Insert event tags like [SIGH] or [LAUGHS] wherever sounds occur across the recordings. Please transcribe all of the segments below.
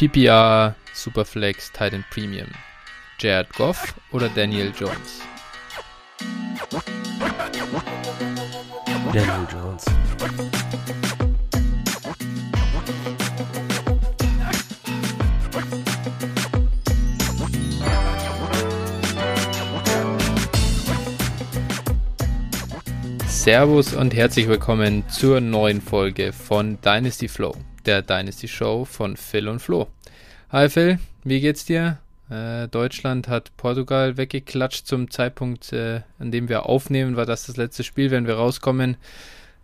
PPR, Superflex, Titan Premium. Jared Goff oder Daniel Jones? Daniel Jones. Servus und herzlich willkommen zur neuen Folge von Dynasty Flow, der Dynasty Show von Phil und Flo. Hi Phil, wie geht's dir? Äh, Deutschland hat Portugal weggeklatscht zum Zeitpunkt, äh, an dem wir aufnehmen, war das das letzte Spiel, wenn wir rauskommen.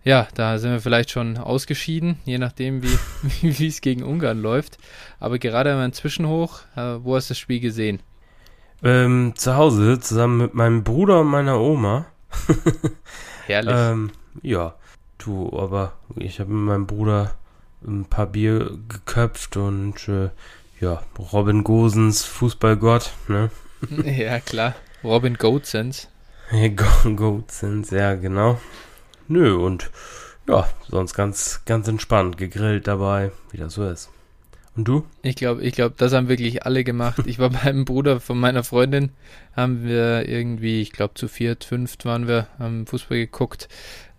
Ja, da sind wir vielleicht schon ausgeschieden, je nachdem, wie [LAUGHS] es gegen Ungarn läuft. Aber gerade einmal ein Zwischenhoch, äh, wo hast du das Spiel gesehen? Ähm, zu Hause, zusammen mit meinem Bruder und meiner Oma. [LAUGHS] Herrlich. ähm, ja, du, aber ich habe mit meinem Bruder ein paar Bier geköpft und äh, ja, Robin Gosens Fußballgott, ne? [LAUGHS] ja, klar. Robin Goatsens. [LAUGHS] Goatsens, ja, genau. Nö, und ja, sonst ganz, ganz entspannt, gegrillt dabei, wie das so ist. Und du? Ich glaube, ich glaube, das haben wirklich alle gemacht. Ich war [LAUGHS] beim Bruder von meiner Freundin, haben wir irgendwie, ich glaube zu viert, fünft waren wir, haben Fußball geguckt.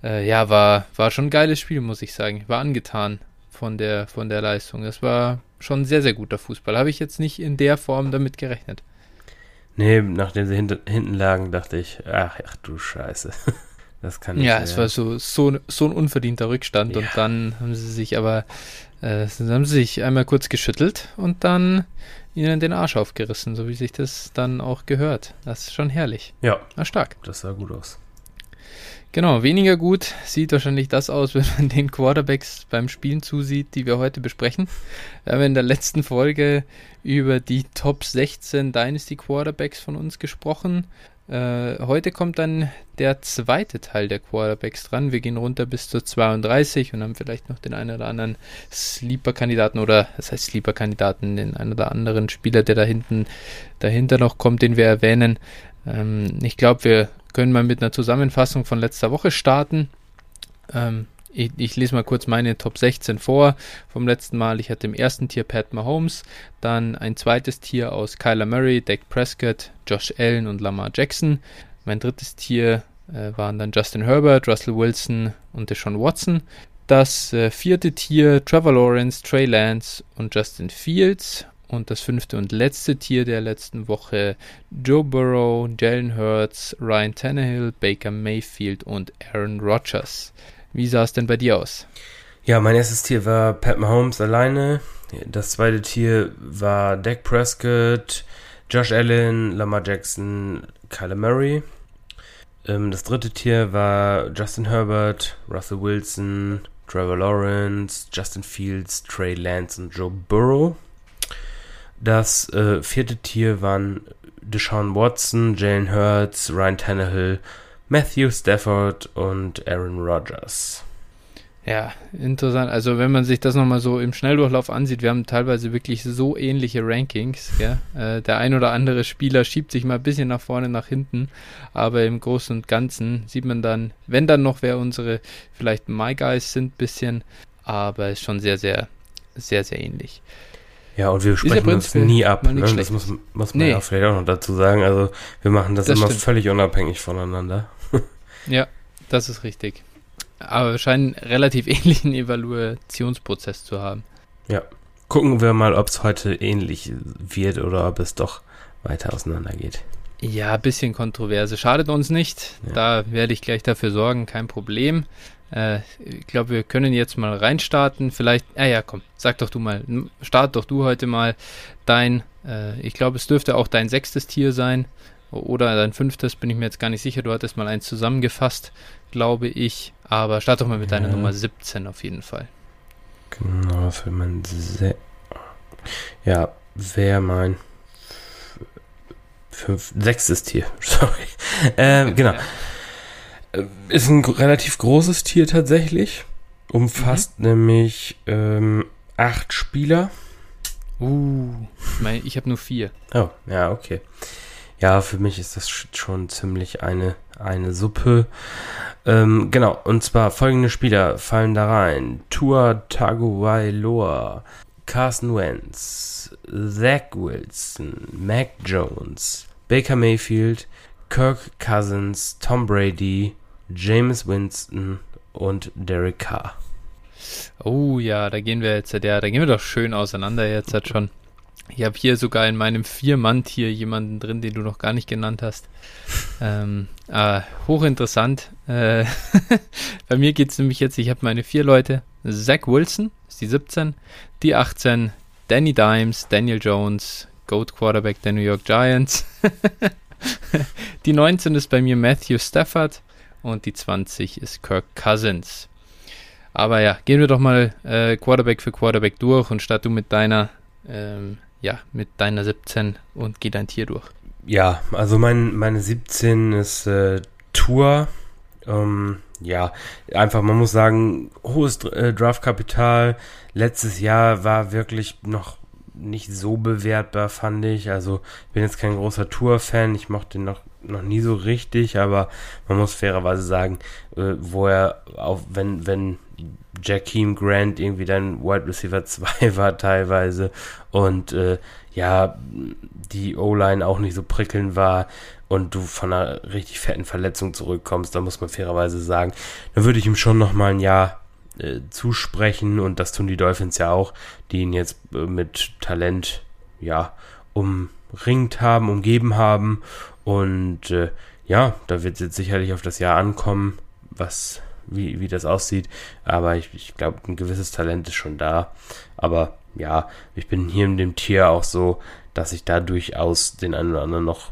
Äh, ja, war, war schon ein geiles Spiel, muss ich sagen. War angetan von der, von der Leistung. Das war schon sehr, sehr guter Fußball. Habe ich jetzt nicht in der Form damit gerechnet. Nee, nachdem sie hinter, hinten lagen, dachte ich, ach, ach du Scheiße. [LAUGHS] Das kann nicht Ja, es war so, so, so ein unverdienter Rückstand ja. und dann haben sie sich aber äh, haben sie sich einmal kurz geschüttelt und dann ihnen den Arsch aufgerissen, so wie sich das dann auch gehört. Das ist schon herrlich. Ja. War stark. Das sah gut aus. Genau, weniger gut sieht wahrscheinlich das aus, [LAUGHS] wenn man den Quarterbacks beim Spielen zusieht, die wir heute besprechen. Wir haben in der letzten Folge über die Top 16 Dynasty Quarterbacks von uns gesprochen. Äh, heute kommt dann der zweite Teil der Quarterbacks dran. Wir gehen runter bis zur 32 und haben vielleicht noch den einen oder anderen Sleeper-Kandidaten oder das heißt Sleeper-Kandidaten, den einen oder anderen Spieler, der da hinten dahinter noch kommt, den wir erwähnen. Ähm, ich glaube, wir können mal mit einer Zusammenfassung von letzter Woche starten. Ähm, ich, ich, lese mal kurz meine Top 16 vor vom letzten Mal. Ich hatte im ersten Tier Pat Mahomes, dann ein zweites Tier aus Kyler Murray, Dak Prescott, Josh Allen und Lamar Jackson. Mein drittes Tier äh, waren dann Justin Herbert, Russell Wilson und Deshaun Watson. Das äh, vierte Tier Trevor Lawrence, Trey Lance und Justin Fields. Und das fünfte und letzte Tier der letzten Woche Joe Burrow, Jalen Hurts, Ryan Tannehill, Baker Mayfield und Aaron Rodgers. Wie sah es denn bei dir aus? Ja, mein erstes Tier war Pat Mahomes alleine. Das zweite Tier war Dak Prescott, Josh Allen, Lamar Jackson, Kyler Murray. Ähm, das dritte Tier war Justin Herbert, Russell Wilson, Trevor Lawrence, Justin Fields, Trey Lance und Joe Burrow. Das äh, vierte Tier waren Deshaun Watson, Jalen Hurts, Ryan Tannehill, Matthew Stafford und Aaron Rodgers. Ja, interessant. Also wenn man sich das nochmal so im Schnelldurchlauf ansieht, wir haben teilweise wirklich so ähnliche Rankings. Äh, der ein oder andere Spieler schiebt sich mal ein bisschen nach vorne, nach hinten, aber im Großen und Ganzen sieht man dann, wenn dann noch wer unsere vielleicht My Guys sind, bisschen, aber ist schon sehr, sehr, sehr, sehr ähnlich. Ja, und wir sprechen uns nie ab. Ne? Das muss, muss man nee. ja vielleicht auch noch dazu sagen. Also wir machen das, das immer stimmt. völlig unabhängig voneinander. [LAUGHS] ja, das ist richtig. Aber wir scheinen einen relativ [LAUGHS] ähnlichen Evaluationsprozess zu haben. Ja. Gucken wir mal, ob es heute ähnlich wird oder ob es doch weiter auseinandergeht. Ja, ein bisschen Kontroverse. Schadet uns nicht. Ja. Da werde ich gleich dafür sorgen, kein Problem. Äh, ich glaube, wir können jetzt mal reinstarten. Vielleicht, ah ja, komm, sag doch du mal, start doch du heute mal dein, äh, ich glaube, es dürfte auch dein sechstes Tier sein oder dein fünftes, bin ich mir jetzt gar nicht sicher. Du hattest mal eins zusammengefasst, glaube ich. Aber start doch mal mit ja. deiner Nummer 17 auf jeden Fall. Genau, für mein Se Ja, wer mein fünf, sechstes Tier. [LAUGHS] Sorry. Ähm, genau. Ja. Ist ein relativ großes Tier tatsächlich. Umfasst mhm. nämlich ähm, acht Spieler. Uh, ich habe nur vier. Oh, ja, okay. Ja, für mich ist das schon ziemlich eine, eine Suppe. Ähm, genau, und zwar folgende Spieler fallen da rein. Tua Tagovailoa, Carson Wentz, Zach Wilson, Mac Jones, Baker Mayfield, Kirk Cousins, Tom Brady, James Winston und Derek Carr. Oh ja, da gehen wir jetzt, ja, da gehen wir doch schön auseinander jetzt halt schon. Ich habe hier sogar in meinem Vier-Mann-Tier jemanden drin, den du noch gar nicht genannt hast. Ähm, äh, hochinteressant. Äh, [LAUGHS] bei mir geht es nämlich jetzt, ich habe meine vier Leute. Zach Wilson ist die 17, die 18, Danny Dimes, Daniel Jones, Goat Quarterback der New York Giants. [LAUGHS] [LAUGHS] die 19 ist bei mir Matthew Stafford und die 20 ist Kirk Cousins. Aber ja, gehen wir doch mal äh, Quarterback für Quarterback durch und statt du mit deiner, ähm, ja, mit deiner 17 und geh dein Tier durch. Ja, also mein, meine 17 ist äh, Tour. Ähm, ja, einfach, man muss sagen, hohes äh, Draftkapital. Letztes Jahr war wirklich noch nicht so bewertbar, fand ich. Also, ich bin jetzt kein großer Tour-Fan. Ich mochte ihn noch, noch nie so richtig, aber man muss fairerweise sagen, äh, wo er auf, wenn, wenn Jakeem Grant irgendwie dann Wide Receiver 2 [LAUGHS] war teilweise und äh, ja, die O-Line auch nicht so prickelnd war und du von einer richtig fetten Verletzung zurückkommst, da muss man fairerweise sagen, dann würde ich ihm schon nochmal ein Jahr äh, zusprechen und das tun die Dolphins ja auch, die ihn jetzt äh, mit Talent, ja, umringt haben, umgeben haben und äh, ja, da wird es jetzt sicherlich auf das Jahr ankommen, was wie, wie das aussieht. Aber ich, ich glaube, ein gewisses Talent ist schon da. Aber ja, ich bin hier in dem Tier auch so, dass ich da durchaus den einen oder anderen noch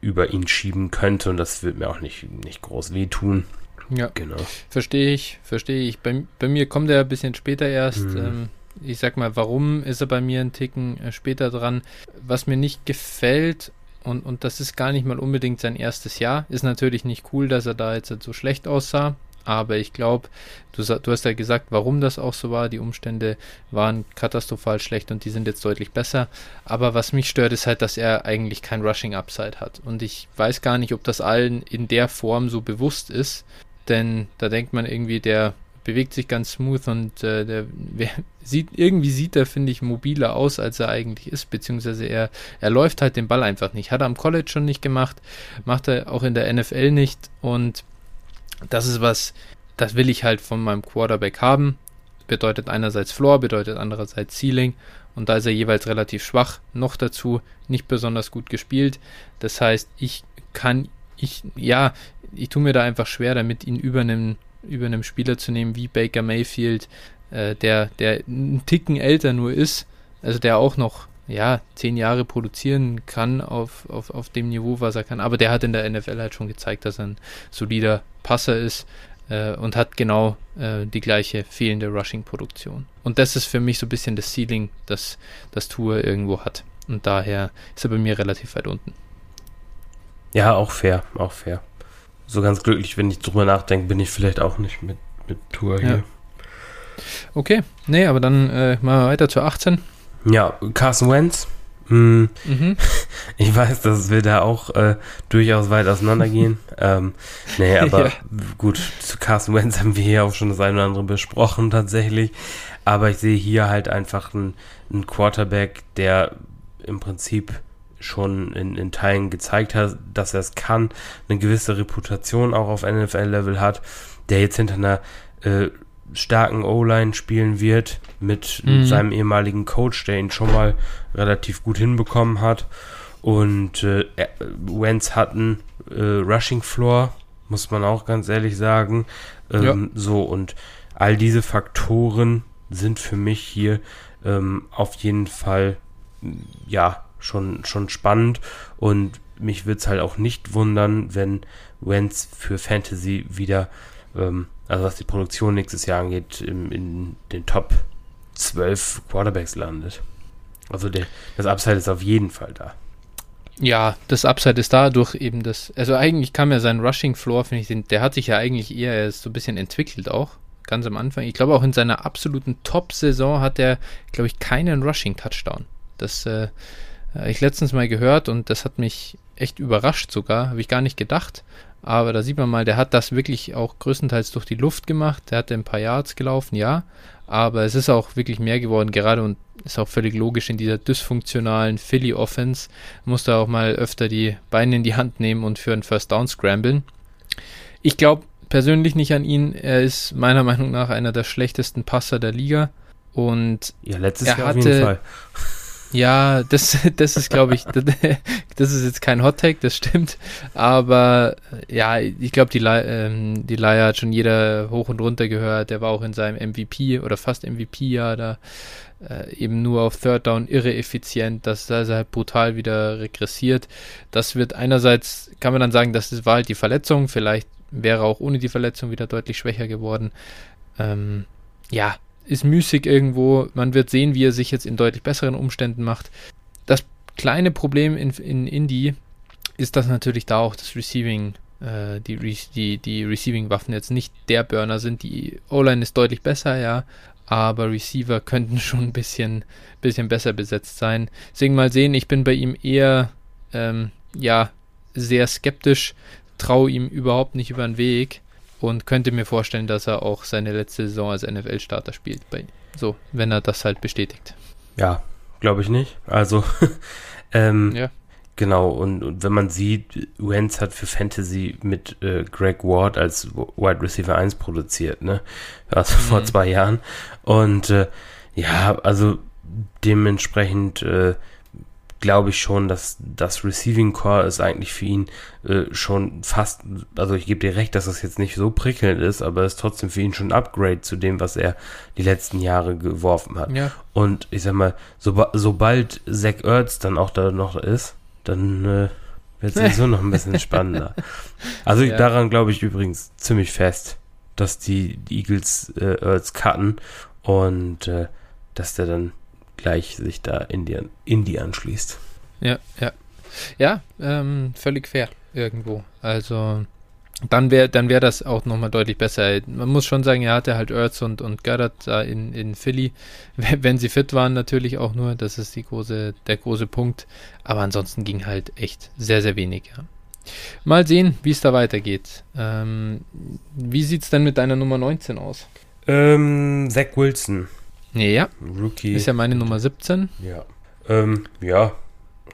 über ihn schieben könnte und das wird mir auch nicht, nicht groß wehtun. Ja, genau. Verstehe ich, verstehe ich. Bei, bei mir kommt er ein bisschen später erst. Mhm. Ähm, ich sag mal, warum ist er bei mir einen Ticken äh, später dran? Was mir nicht gefällt, und, und das ist gar nicht mal unbedingt sein erstes Jahr, ist natürlich nicht cool, dass er da jetzt so schlecht aussah. Aber ich glaube, du, du, hast ja gesagt, warum das auch so war. Die Umstände waren katastrophal schlecht und die sind jetzt deutlich besser. Aber was mich stört, ist halt, dass er eigentlich kein Rushing Upside hat. Und ich weiß gar nicht, ob das allen in der Form so bewusst ist. Denn da denkt man irgendwie, der bewegt sich ganz smooth und äh, der wer, [LAUGHS] sieht irgendwie sieht er finde ich mobiler aus als er eigentlich ist beziehungsweise er er läuft halt den Ball einfach nicht hat er am College schon nicht gemacht macht er auch in der NFL nicht und das ist was, das will ich halt von meinem Quarterback haben. Bedeutet einerseits Floor, bedeutet andererseits Ceiling. Und da ist er jeweils relativ schwach. Noch dazu nicht besonders gut gespielt. Das heißt, ich kann, ich, ja, ich tue mir da einfach schwer damit, ihn über einem, über einem Spieler zu nehmen wie Baker Mayfield, äh, der, der einen Ticken älter nur ist. Also der auch noch ja, zehn Jahre produzieren kann auf, auf, auf dem Niveau, was er kann. Aber der hat in der NFL halt schon gezeigt, dass er ein solider Passer ist äh, und hat genau äh, die gleiche fehlende Rushing-Produktion. Und das ist für mich so ein bisschen das Ceiling, das das Tour irgendwo hat. Und daher ist er bei mir relativ weit unten. Ja, auch fair, auch fair. So ganz glücklich, wenn ich drüber nachdenke, bin ich vielleicht auch nicht mit, mit Tour hier. Ja. Okay, nee, aber dann äh, machen wir weiter zur 18. Ja, Carson Wentz. Hm. Mhm. [LAUGHS] Ich weiß, dass wir da auch äh, durchaus weit auseinandergehen. [LAUGHS] ähm, nee, aber ja. gut, zu Carson Wentz haben wir hier auch schon das eine oder andere besprochen tatsächlich. Aber ich sehe hier halt einfach einen, einen Quarterback, der im Prinzip schon in, in Teilen gezeigt hat, dass er es kann, eine gewisse Reputation auch auf NFL-Level hat, der jetzt hinter einer äh, starken O-Line spielen wird mit mhm. seinem ehemaligen Coach, der ihn schon mal relativ gut hinbekommen hat. Und äh, Wentz hat einen äh, Rushing Floor, muss man auch ganz ehrlich sagen. Ähm, ja. So, und all diese Faktoren sind für mich hier ähm, auf jeden Fall ja schon, schon spannend. Und mich würde es halt auch nicht wundern, wenn Wentz für Fantasy wieder ähm, also was die Produktion nächstes Jahr angeht, im, in den Top 12 Quarterbacks landet. Also der, das Upside ist auf jeden Fall da. Ja, das Upside ist da durch eben das. Also eigentlich kam ja sein Rushing Floor, finde ich, der hat sich ja eigentlich eher so ein bisschen entwickelt auch. Ganz am Anfang. Ich glaube auch in seiner absoluten Top-Saison hat er, glaube ich, keinen Rushing-Touchdown. Das äh, Äh, ich letztens mal gehört und das hat mich echt überrascht sogar, habe ich gar nicht gedacht. Aber da sieht man mal, der hat das wirklich auch größtenteils durch die Luft gemacht. Der hat ein paar Yards gelaufen, ja. Aber es ist auch wirklich mehr geworden, gerade und ist auch völlig logisch in dieser dysfunktionalen Philly Offense. Muss da auch mal öfter die Beine in die Hand nehmen und für einen First Down scramblen. Ich glaube persönlich nicht an ihn. Er ist meiner Meinung nach einer der schlechtesten Passer der Liga. Und ja, letztes er Jahr hatte, auf jeden Fall. Ja, das, [LAUGHS] das ist, glaube ich, [LAUGHS] das ist jetzt kein Hot Take, das stimmt. Aber ja, ich glaube, die, ähm, die Leier hat schon jeder hoch und runter gehört. Der war auch in seinem MVP oder fast MVP-Jahr da äh, eben nur auf Third Down irre effizient. Das ist halt brutal wieder regressiert. Das wird einerseits, kann man dann sagen, das war halt die Verletzung. Vielleicht wäre auch ohne die Verletzung wieder deutlich schwächer geworden. Ähm, ja, ist müßig irgendwo. Man wird sehen, wie er sich jetzt in deutlich besseren Umständen macht. Das kleine Problem in, in Indy ist, dass natürlich da auch das Receiving, äh, die, die, die Receiving-Waffen jetzt nicht der Burner sind. Die O-Line ist deutlich besser, ja, aber Receiver könnten schon ein bisschen, bisschen besser besetzt sein. Deswegen mal sehen, ich bin bei ihm eher, ähm, ja, sehr skeptisch, traue ihm überhaupt nicht über den Weg und könnte mir vorstellen, dass er auch seine letzte Saison als NFL-Starter spielt. Bei, so, wenn er das halt bestätigt. Ja, glaube ich nicht. Also, [LAUGHS] ähm, ja. Genau, und, und, wenn man sieht, Wentz hat für Fantasy mit äh, Greg Ward als Wide Receiver 1 produziert, ne? Also mhm. vor zwei Jahren. Und äh, ja, also dementsprechend äh, glaube ich schon, dass das Receiving Core ist eigentlich für ihn äh, schon fast, also ich gebe dir recht, dass das jetzt nicht so prickelnd ist, aber es ist trotzdem für ihn schon ein Upgrade zu dem, was er die letzten Jahre geworfen hat. Ja. Und ich sag mal, so, sobald Zach Ertz dann auch da noch ist, dann äh, wird es [LAUGHS] sowieso noch ein bisschen spannender. Also ja. daran glaube ich übrigens ziemlich fest, dass die, die Eagles äh, Ertz cutten und äh, dass der dann gleich sich da Indien, Indie anschließt. Ja, ja. Ja, ähm, völlig fair irgendwo. Also dann wäre dann wär das auch nochmal deutlich besser. Man muss schon sagen, er hatte halt Earths und, und Goddard da in, in Philly, [LAUGHS] wenn sie fit waren natürlich auch nur, das ist die große, der große Punkt. Aber ansonsten ging halt echt sehr, sehr wenig, ja. Mal sehen, wie es da weitergeht. Ähm, wie sieht es denn mit deiner Nummer 19 aus? Ähm, Zach Wilson. Ja. Rookie. Ist ja meine Nummer 17. Ja. Ähm, ja.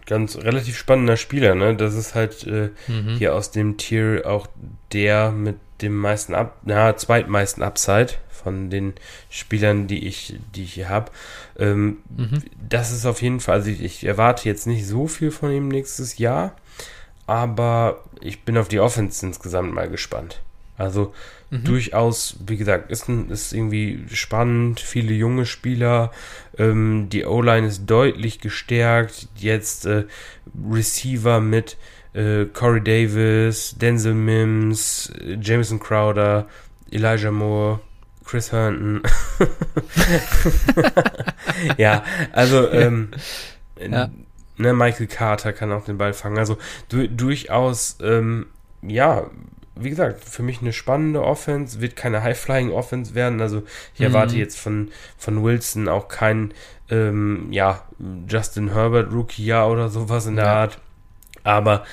Ganz relativ spannender Spieler, ne? Das ist halt äh, mhm. hier aus dem Tier auch der mit dem meisten Up, na, zweitmeisten Upside von den Spielern, die ich, die ich hier habe. Ähm, mhm. Das ist auf jeden Fall, also ich, ich, erwarte jetzt nicht so viel von ihm nächstes Jahr, aber ich bin auf die Offense insgesamt mal gespannt. Also mhm. durchaus, wie gesagt, ist, ist irgendwie spannend, viele junge Spieler, ähm, die O-Line ist deutlich gestärkt, jetzt äh, Receiver mit äh, Corey Davis, Denzel Mims, äh, Jameson Crowder, Elijah Moore, Chris Herndon. [LAUGHS] ja, also [LAUGHS] ähm, ja. Ne, Michael Carter kann auch den Ball fangen. Also du, durchaus, ähm, ja, wie gesagt, für mich eine spannende Offense, wird keine High-Flying-Offense werden. Also ich mhm. erwarte jetzt von, von Wilson auch kein, ähm, ja, Justin Herbert Rookie-Jahr oder sowas in der ja. Art. Aber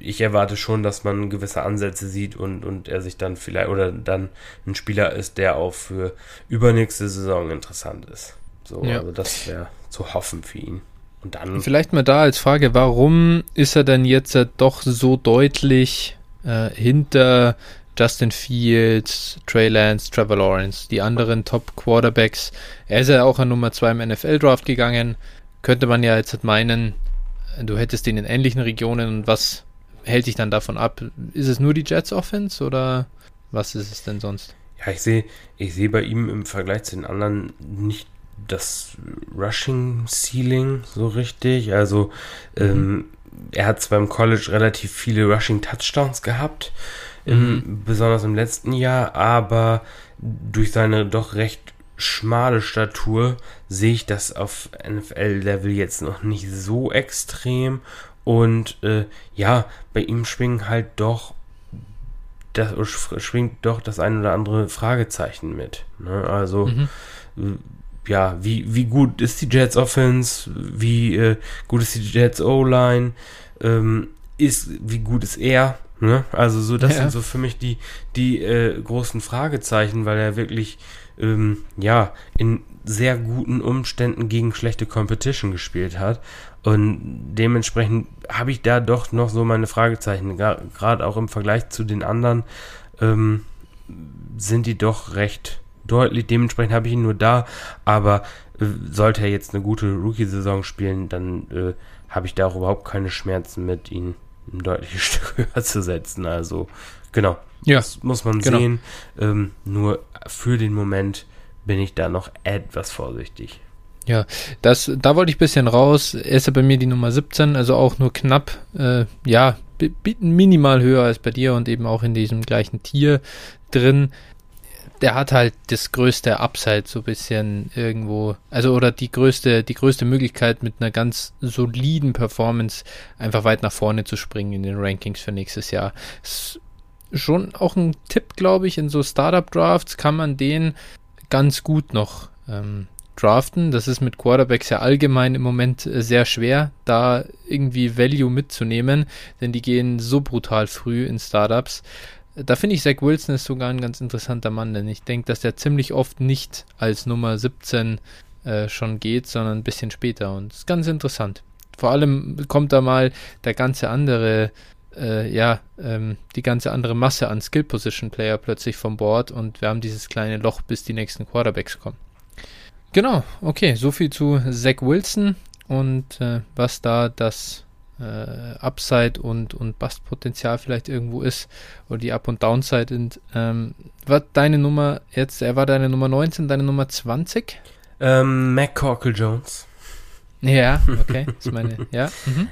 ich erwarte schon, dass man gewisse Ansätze sieht und, und er sich dann vielleicht oder dann ein Spieler ist, der auch für übernächste Saison interessant ist. So, ja. also das wäre zu hoffen für ihn. Und dann. Vielleicht mal da als Frage, warum ist er denn jetzt doch so deutlich äh, hinter Justin Fields, Trey Lance, Trevor Lawrence, die anderen Top Quarterbacks. Er ist ja auch an Nummer 2 im NFL-Draft gegangen. Könnte man ja jetzt meinen, du hättest ihn in ähnlichen Regionen und was hält dich dann davon ab? Ist es nur die Jets Offense oder was ist es denn sonst? Ja, ich sehe ich sehe bei ihm im Vergleich zu den anderen nicht das Rushing Ceiling so richtig. Also mhm. ähm, er hat zwar im College relativ viele Rushing Touchdowns gehabt, im, mhm. besonders im letzten Jahr, aber durch seine doch recht schmale Statur sehe ich das auf NFL-Level jetzt noch nicht so extrem. Und äh, ja, bei ihm schwingen halt doch das schwingt doch das ein oder andere Fragezeichen mit. Ne? Also mhm. Ja, wie, wie gut ist die Jets Offense, wie äh, gut ist die Jets O-Line, ähm, ist, wie gut ist er, ne? Also so, das ja. sind so für mich die, die äh, großen Fragezeichen, weil er wirklich, ähm, ja, in sehr guten Umständen gegen schlechte Competition gespielt hat. Und dementsprechend habe ich da doch noch so meine Fragezeichen, gerade auch im Vergleich zu den anderen, ähm, sind die doch recht deutlich. Dementsprechend habe ich ihn nur da, aber äh, sollte er jetzt eine gute Rookie-Saison spielen, dann äh, habe ich da auch überhaupt keine Schmerzen mit, ihn ein deutliches [LAUGHS] Stück höher zu setzen. Also, genau. Ja. Das muss man genau. sehen. Ähm, nur für den Moment bin ich da noch etwas vorsichtig. Ja, das, da wollte ich ein bisschen raus. Er ist ja bei mir die Nummer 17, also auch nur knapp, äh, ja, minimal höher als bei dir und eben auch in diesem gleichen Tier drin der hat halt das größte Upside so ein bisschen irgendwo, also oder die größte, die größte Möglichkeit mit einer ganz soliden Performance einfach weit nach vorne zu springen in den Rankings für nächstes Jahr. Ist schon auch ein Tipp, glaube ich, in so Startup Drafts kann man den ganz gut noch ähm, draften. Das ist mit Quarterbacks ja allgemein im Moment äh, sehr schwer, da irgendwie Value mitzunehmen, denn die gehen so brutal früh in Startups. Da finde ich, Zach Wilson ist sogar ein ganz interessanter Mann, denn ich denke, dass der ziemlich oft nicht als Nummer 17 äh, schon geht, sondern ein bisschen später. Und das ist ganz interessant. Vor allem kommt da mal der ganze andere, äh, ja, ähm, die ganze andere Masse an Skill Position Player plötzlich vom Board und wir haben dieses kleine Loch, bis die nächsten Quarterbacks kommen. Genau, okay, soviel zu Zach Wilson und äh, was da das äh, Upside und, und Bustpotenzial vielleicht irgendwo ist oder die Up- und Downside sind. Ähm, war deine Nummer jetzt, er war deine Nummer 19, deine Nummer 20? Ähm, McCorkle Jones. Ja, [LAUGHS] okay, ist meine, ja. Mhm.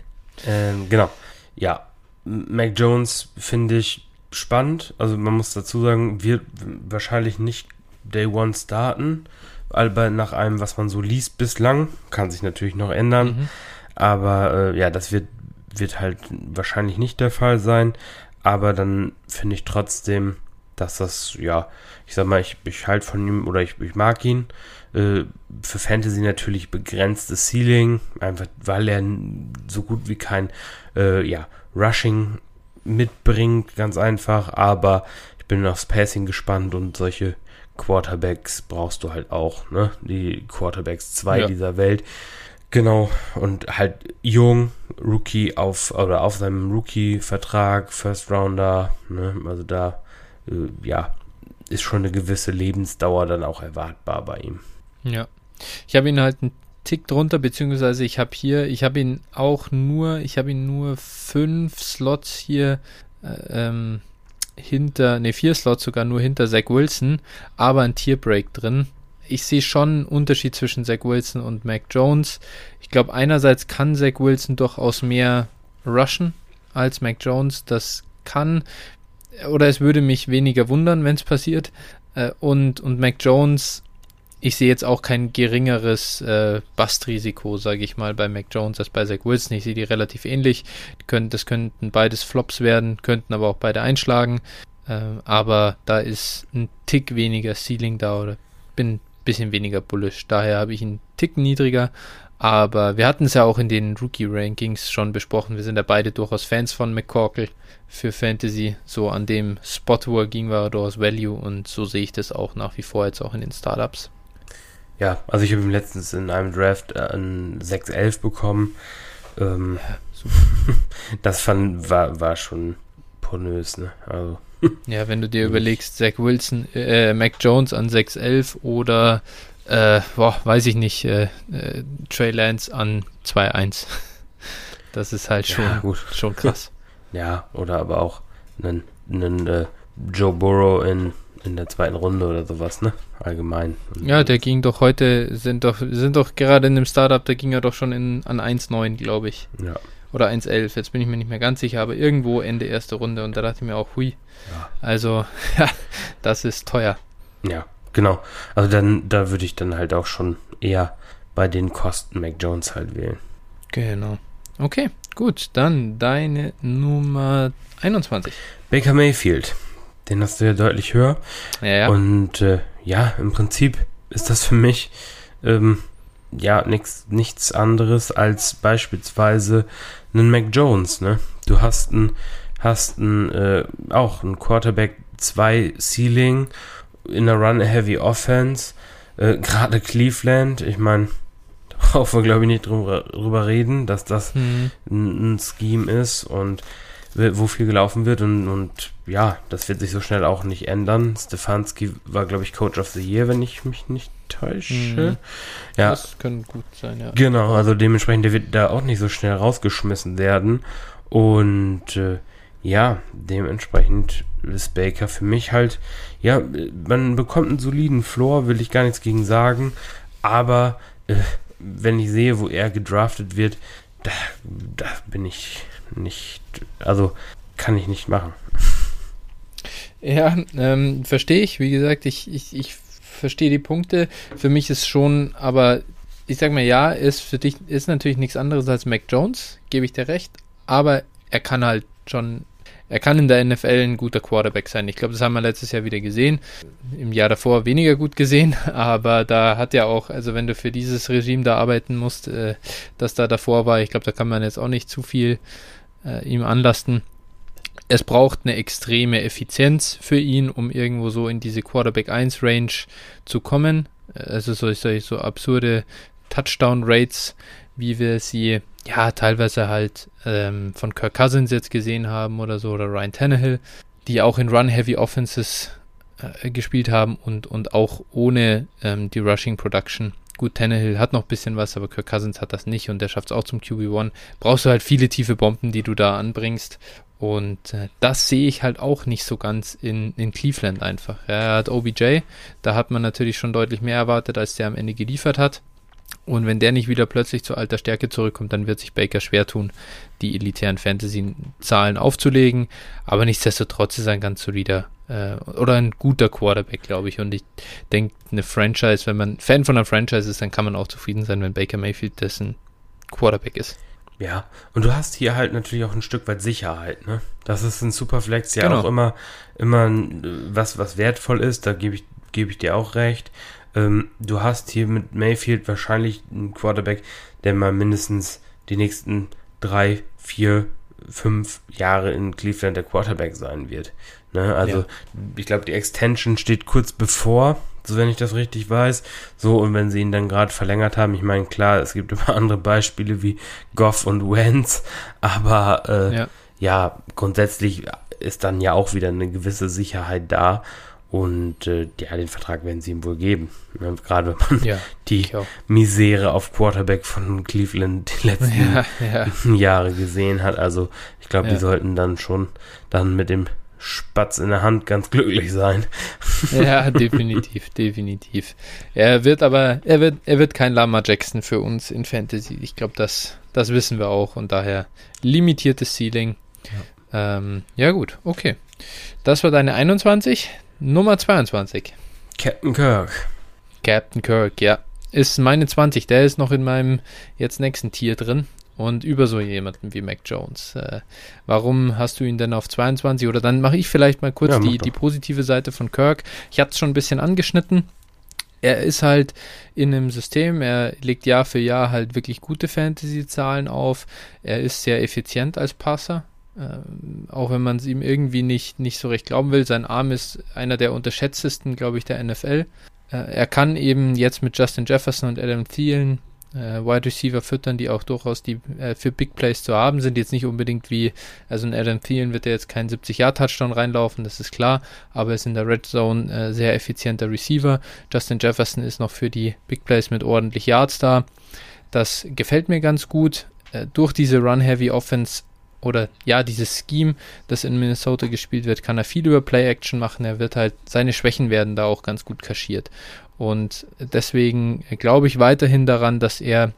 Ähm, genau, ja. Mac Jones finde ich spannend. Also man muss dazu sagen, wird wahrscheinlich nicht Day One starten, aber nach allem, was man so liest bislang, kann sich natürlich noch ändern. Mhm. Aber äh, ja, das wird wird halt wahrscheinlich nicht der Fall sein. Aber dann finde ich trotzdem, dass das, ja, ich sag mal, ich, ich halte von ihm oder ich, ich mag ihn. Äh, für Fantasy natürlich begrenztes Ceiling, einfach weil er so gut wie kein, äh, ja, Rushing mitbringt, ganz einfach. Aber ich bin aufs Passing gespannt und solche Quarterbacks brauchst du halt auch, ne? Die Quarterbacks 2 ja. dieser Welt. Genau, und halt jung, Rookie auf oder auf seinem Rookie-Vertrag, First Rounder, ne? Also da, äh, ja, ist schon eine gewisse Lebensdauer dann auch erwartbar bei ihm. Ja. Ich habe ihn halt einen Tick drunter, beziehungsweise ich habe hier, ich habe ihn auch nur, ich habe ihn nur fünf Slots hier äh, ähm, hinter, ne, vier Slots sogar nur hinter Zach Wilson, aber ein Tierbreak drin ich sehe schon einen Unterschied zwischen Zach Wilson und Mac Jones. Ich glaube, einerseits kann Zach Wilson durchaus mehr rushen als Mac Jones. Das kann, oder es würde mich weniger wundern, wenn es passiert. Äh, und, und Mac Jones, ich sehe jetzt auch kein geringeres äh, Bust-Risiko, sage ich mal, bei Mac Jones als bei Zach Wilson. Ich sehe die relativ ähnlich. Die können, das könnten beides Flops werden, könnten aber auch beide einschlagen. Äh, aber da ist ein Tick weniger Ceiling da oder bin bisschen weniger bullish. Daher habe ich ihn Tick niedriger. Aber wir hatten es ja auch in den Rookie-Rankings schon besprochen. Wir sind ja beide durchaus Fans von McCorkle für Fantasy. So an dem Spot, wo er ging, war er durchaus Value und so sehe ich das auch nach wie vor jetzt auch in den Startups. Ja, also ich habe ihn letztens in einem Draft äh, ein 6-11 bekommen. Ähm, [LAUGHS] das fand, war, war schon pornös, ne? Also [LAUGHS] Ja, wenn du dir überlegst, Zach Wilson, äh, Mac Jones an 6'11 oder, äh, boah, weiß ich nicht, äh, äh, Trey Lance an 2'1. [LAUGHS] Das ist halt schon, ja, schon krass. [LAUGHS] Ja, oder aber auch einen, einen äh, Joe Burrow in, in der zweiten Runde oder sowas, ne? Allgemein. Ja, der ging doch heute, sind doch, sind doch gerade in dem Startup, da ging er doch schon in, an 1,9, glaube ich. Ja. Oder 1,11, jetzt bin ich mir nicht mehr ganz sicher, aber irgendwo Ende erste Runde und da dachte ich mir auch, hui. Ja. Also, [LAUGHS] ja, das ist teuer. Ja, genau. Also dann, da würde ich dann halt auch schon eher bei den Kosten Mac Jones halt wählen. Genau. Okay, gut, dann deine Nummer 21. Baker Mayfield. Den hast du ja deutlich höher. Ja, ja. Und äh, ja, im Prinzip ist das für mich ähm, ja nix, nichts anderes als beispielsweise einen Mac Jones. Ne? Du hast ein, hast ein, äh, auch ein Quarterback 2 Ceiling in einer Run-Heavy Offense. Äh, Gerade Cleveland, ich meine, [LAUGHS] brauchen wir glaube ich nicht drüber, drüber reden, dass das hm. ein, ein Scheme ist und wo viel gelaufen wird und, und ja, das wird sich so schnell auch nicht ändern. Stefanski war, glaube ich, Coach of the Year, wenn ich mich nicht täusche. Mhm. Ja. Das könnte gut sein, ja. Genau, also dementsprechend, der wird da auch nicht so schnell rausgeschmissen werden. Und äh, ja, dementsprechend ist Baker für mich halt, ja, man bekommt einen soliden Floor, will ich gar nichts gegen sagen, aber äh, wenn ich sehe, wo er gedraftet wird, da, da bin ich nicht, also kann ich nicht machen. Ja, ähm, verstehe ich. Wie gesagt, ich, ich, ich verstehe die Punkte. Für mich ist schon, aber ich sag mal, ja, ist für dich ist natürlich nichts anderes als Mac Jones, gebe ich dir recht. Aber er kann halt schon, er kann in der NFL ein guter Quarterback sein. Ich glaube, das haben wir letztes Jahr wieder gesehen. Im Jahr davor weniger gut gesehen, [LAUGHS] aber da hat ja auch, also wenn du für dieses Regime da arbeiten musst, äh, das da davor war, ich glaube, da kann man jetzt auch nicht zu viel äh, ihm anlasten. Es braucht eine extreme Effizienz für ihn, um irgendwo so in diese Quarterback 1 Range zu kommen. Also solche so absurde Touchdown Rates, wie wir sie ja teilweise halt ähm, von Kirk Cousins jetzt gesehen haben oder so oder Ryan Tannehill, die auch in Run Heavy Offenses äh, gespielt haben und, und auch ohne ähm, die Rushing Production Gut, Tannehill hat noch ein bisschen was, aber Kirk Cousins hat das nicht und der schafft es auch zum QB1. Brauchst du halt viele tiefe Bomben, die du da anbringst. Und äh, das sehe ich halt auch nicht so ganz in, in Cleveland einfach. Er hat OBJ, da hat man natürlich schon deutlich mehr erwartet, als der am Ende geliefert hat. Und wenn der nicht wieder plötzlich zu alter Stärke zurückkommt, dann wird sich Baker schwer tun, die elitären Fantasy-Zahlen aufzulegen. Aber nichtsdestotrotz ist er ein ganz solider äh, oder ein guter Quarterback, glaube ich. Und ich denke, eine Franchise, wenn man Fan von einer Franchise ist, dann kann man auch zufrieden sein, wenn Baker Mayfield dessen Quarterback ist. Ja, und du hast hier halt natürlich auch ein Stück weit Sicherheit, ne? Das ist ein Superflex ja genau. auch immer, immer was, was wertvoll ist, da gebe ich, gebe ich dir auch recht. Ähm, du hast hier mit Mayfield wahrscheinlich einen Quarterback, der mal mindestens die nächsten drei, vier, fünf Jahre in Cleveland der Quarterback sein wird. Ne? Also ja. ich glaube, die Extension steht kurz bevor, so wenn ich das richtig weiß. So, und wenn sie ihn dann gerade verlängert haben, ich meine, klar, es gibt immer [LAUGHS] andere Beispiele wie Goff und Wentz, aber äh, ja. ja, grundsätzlich ist dann ja auch wieder eine gewisse Sicherheit da. Und äh, ja, den Vertrag werden sie ihm wohl geben. Gerade wenn man ja, die Misere auf Quarterback von Cleveland die letzten ja. [LAUGHS] Jahre gesehen hat. Also ich glaube, die sollten dann schon dann mit dem Spatz in der Hand ganz glücklich sein. [LAUGHS] Ja, definitiv, definitiv. Er wird aber, er wird, er wird kein Lama Jackson für uns in Fantasy. Ich glaube, das, das wissen wir auch und daher limitiertes Ceiling. Ja. Ähm, ja, gut, okay. Das war deine 21. Nummer 22. Captain Kirk. Captain Kirk, ja. Ist meine 20. Der ist noch in meinem jetzt nächsten Tier drin. Und über so jemanden wie Mac Jones. Äh, warum hast du ihn denn auf 22? Oder dann mache ich vielleicht mal kurz ja, die, die positive Seite von Kirk. Ich hatte es schon ein bisschen angeschnitten. Er ist halt in einem System, er legt Jahr für Jahr halt wirklich gute Fantasy-Zahlen auf. Er ist sehr effizient als Passer. Ähm, auch wenn man es ihm irgendwie nicht, nicht so recht glauben will. Sein Arm ist einer der unterschätztesten, glaube ich, der NFL. Äh, er kann eben jetzt mit Justin Jefferson und Adam Thielen äh, Wide Receiver füttern, die auch durchaus die äh, für Big Plays zu haben sind. Jetzt nicht unbedingt wie, also ein Adam Thielen wird er jetzt keinen 70-Jahr-Touchdown reinlaufen, das ist klar, aber er ist in der Red Zone äh, sehr effizienter Receiver. Justin Jefferson ist noch für die Big Plays mit ordentlich Yards da. Das gefällt mir ganz gut. Äh, durch diese Run-Heavy Offense oder ja, dieses Scheme, das in Minnesota gespielt wird, kann er viel über Play-Action machen. Er wird halt, seine Schwächen werden da auch ganz gut kaschiert. Und deswegen glaube ich weiterhin daran, dass er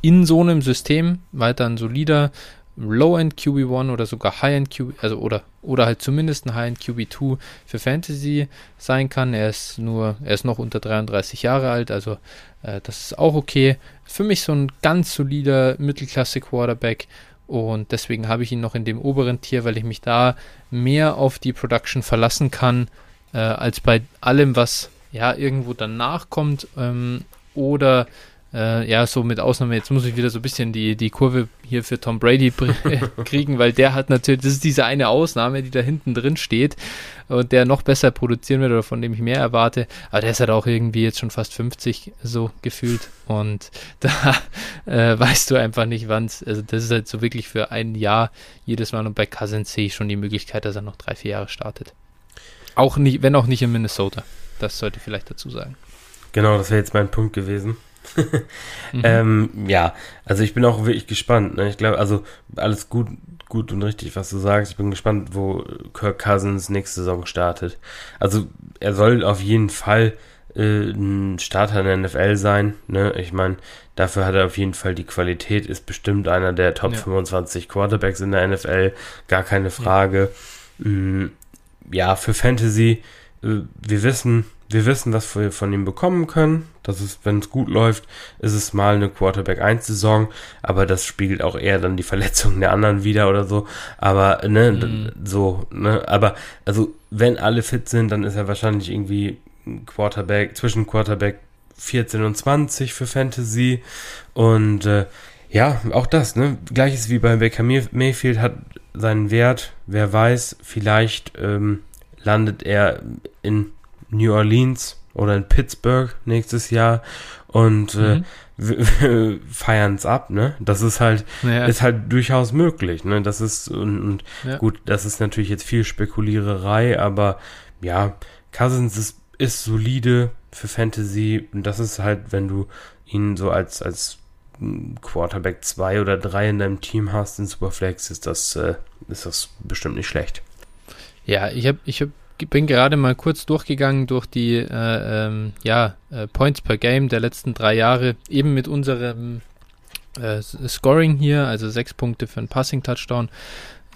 in so einem System weiter ein solider Low-End QB1 oder sogar High-End QB, also oder, oder halt zumindest ein High-End QB2 für Fantasy sein kann. Er ist nur, er ist noch unter 33 Jahre alt, also äh, das ist auch okay. Für mich so ein ganz solider Mittelklasse-Quarterback und deswegen habe ich ihn noch in dem oberen Tier, weil ich mich da mehr auf die Production verlassen kann, äh, als bei allem, was ja irgendwo danach kommt. Ähm, oder äh, ja, so mit Ausnahme, jetzt muss ich wieder so ein bisschen die, die Kurve hier für Tom Brady [LAUGHS] [LAUGHS] kriegen, weil der hat natürlich, das ist diese eine Ausnahme, die da hinten drin steht und der noch besser produzieren wird oder von dem ich mehr erwarte. Aber der ist halt auch irgendwie jetzt schon fast 50 so gefühlt und [LAUGHS] da äh, weißt du einfach nicht, wann es, also das ist halt so wirklich für ein Jahr jedes Mal und bei Cousins sehe ich schon die Möglichkeit, dass er noch drei, vier Jahre startet. Auch nicht, wenn auch nicht in Minnesota. Das sollte ich vielleicht dazu sagen. Genau, das wäre jetzt mein Punkt gewesen. [LAUGHS] mhm. ähm, ja, also ich bin auch wirklich gespannt. Ne? Ich glaube, also alles gut, gut und richtig, was du sagst. Ich bin gespannt, wo Kirk Cousins nächste Saison startet. Also er soll auf jeden Fall äh, ein Starter in der NFL sein. Ne? Ich meine, dafür hat er auf jeden Fall die Qualität, ist bestimmt einer der Top ja. 25 Quarterbacks in der NFL, gar keine Frage. Ja, mm, ja für Fantasy, äh, wir wissen, wir wissen, was wir von ihm bekommen können. Das ist, wenn es gut läuft, ist es mal eine Quarterback 1 Saison, aber das spiegelt auch eher dann die Verletzungen der anderen wieder oder so. Aber, ne, mhm. so, ne, aber, also, wenn alle fit sind, dann ist er wahrscheinlich irgendwie Quarterback, zwischen Quarterback 14 und 20 für Fantasy. Und, äh, ja, auch das, ne, gleiches wie bei Baker Mayfield hat seinen Wert. Wer weiß, vielleicht, ähm, landet er in New Orleans oder in Pittsburgh nächstes Jahr und äh, mhm. äh, feiern es ab, ne? Das ist halt, ja. ist halt durchaus möglich, ne? Das ist, und, und ja. gut, das ist natürlich jetzt viel Spekuliererei, aber ja, Cousins ist, ist solide für Fantasy und das ist halt, wenn du ihn so als, als Quarterback 2 oder 3 in deinem Team hast in Superflex, ist das, äh, ist das bestimmt nicht schlecht. Ja, ich habe ich hab bin gerade mal kurz durchgegangen durch die äh, ähm, ja, äh, Points per Game der letzten drei Jahre, eben mit unserem äh, Scoring hier, also sechs Punkte für einen Passing-Touchdown,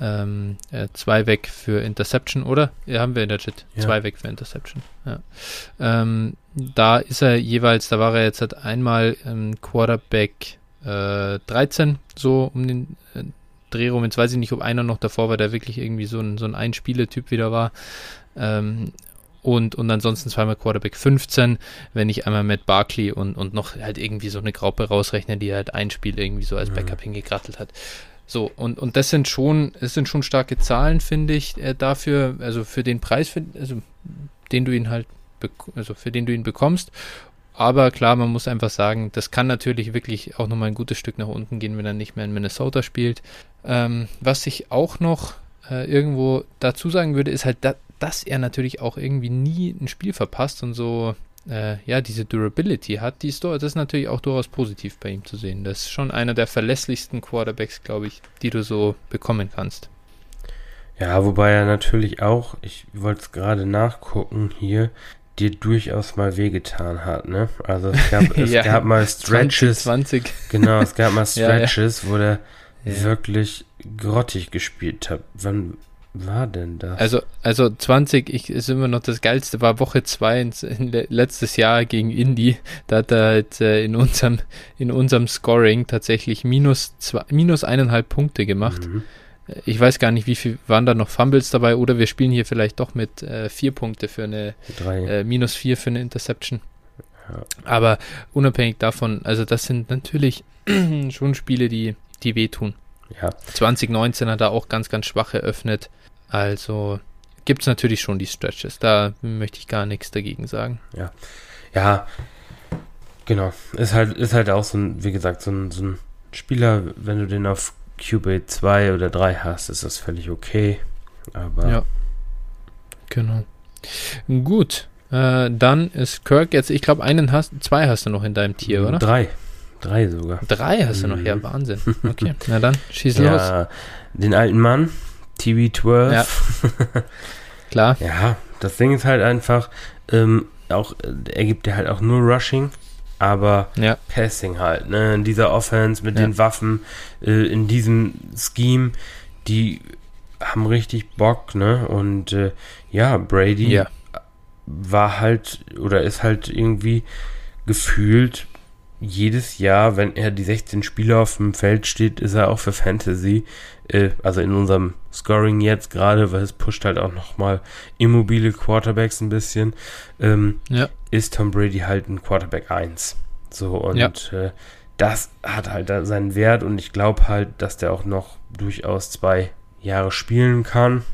ähm, äh, zwei weg für Interception, oder? Ja, haben wir in der Chat. Ja. Zwei weg für Interception. Ja. Ähm, da ist er jeweils, da war er jetzt halt einmal ähm, Quarterback äh, 13, so um den äh, Dreh rum. Jetzt weiß ich nicht, ob einer noch davor war, der wirklich irgendwie so ein, so ein Einspieler-Typ wieder war. Ähm, und, und ansonsten zweimal Quarterback 15, wenn ich einmal Matt Barkley und, und noch halt irgendwie so eine Graupe rausrechne, die halt ein Spiel irgendwie so als Backup mhm. hingegrattelt hat. So, und, und das sind schon, das sind schon starke Zahlen, finde ich, äh, dafür, also für den Preis, für, also den du ihn halt, also für den du ihn bekommst. Aber klar, man muss einfach sagen, das kann natürlich wirklich auch nochmal ein gutes Stück nach unten gehen, wenn er nicht mehr in Minnesota spielt. Ähm, was ich auch noch äh, irgendwo dazu sagen würde, ist halt, da, dass er natürlich auch irgendwie nie ein Spiel verpasst und so, äh, ja, diese Durability hat, die ist, das ist natürlich auch durchaus positiv bei ihm zu sehen. Das ist schon einer der verlässlichsten Quarterbacks, glaube ich, die du so bekommen kannst. Ja, wobei er natürlich auch, ich wollte es gerade nachgucken hier, dir durchaus mal wehgetan hat, ne? Also es gab, [LAUGHS] es ja, gab mal Stretches. 20, 20. Genau, es gab mal Stretches, [LAUGHS] ja, ja. wo der wirklich grottig gespielt hat. Wann, war denn das? Also, also 20 ich, ist immer noch das Geilste, war Woche 2 letztes Jahr gegen Indy. Da hat er halt äh, in, unserem, in unserem Scoring tatsächlich minus, zwei, minus eineinhalb Punkte gemacht. Mhm. Ich weiß gar nicht, wie viel waren da noch Fumbles dabei oder wir spielen hier vielleicht doch mit äh, vier Punkte für eine äh, minus vier für eine Interception. Ja. Aber unabhängig davon, also das sind natürlich [CLEARS THROAT] schon Spiele, die, die wehtun. Ja. 2019 hat er auch ganz, ganz schwach eröffnet. Also gibt es natürlich schon die Stretches. Da möchte ich gar nichts dagegen sagen. Ja. Ja, genau. Ist halt, ist halt auch so ein, wie gesagt, so ein, so ein Spieler, wenn du den auf Cubase 2 oder 3 hast, ist das völlig okay. Aber. Ja. Genau. Gut. Äh, dann ist Kirk jetzt, ich glaube, einen hast, zwei hast du noch in deinem Tier, oder? Drei. Drei sogar. Drei hast du noch, ja, mhm. Wahnsinn. [LAUGHS] Okay, na dann, schieß ja, los. Den alten Mann, TV12. Ja. [LAUGHS] Klar. Ja, das Ding ist halt einfach, ähm, auch, er gibt dir halt auch nur Rushing, aber ja. Passing halt, ne? In dieser Offense mit ja. den Waffen, äh, in diesem Scheme, die haben richtig Bock, ne? Und äh, ja, Brady ja. war halt oder ist halt irgendwie gefühlt jedes Jahr, wenn er die 16 Spieler auf dem Feld steht, ist er auch für Fantasy, äh, also in unserem Scoring jetzt gerade, weil es pusht halt auch nochmal immobile Quarterbacks ein bisschen, ähm, ja. ist Tom Brady halt ein Quarterback 1. So, und ja. äh, das hat halt seinen Wert und ich glaube halt, dass der auch noch durchaus zwei Jahre spielen kann.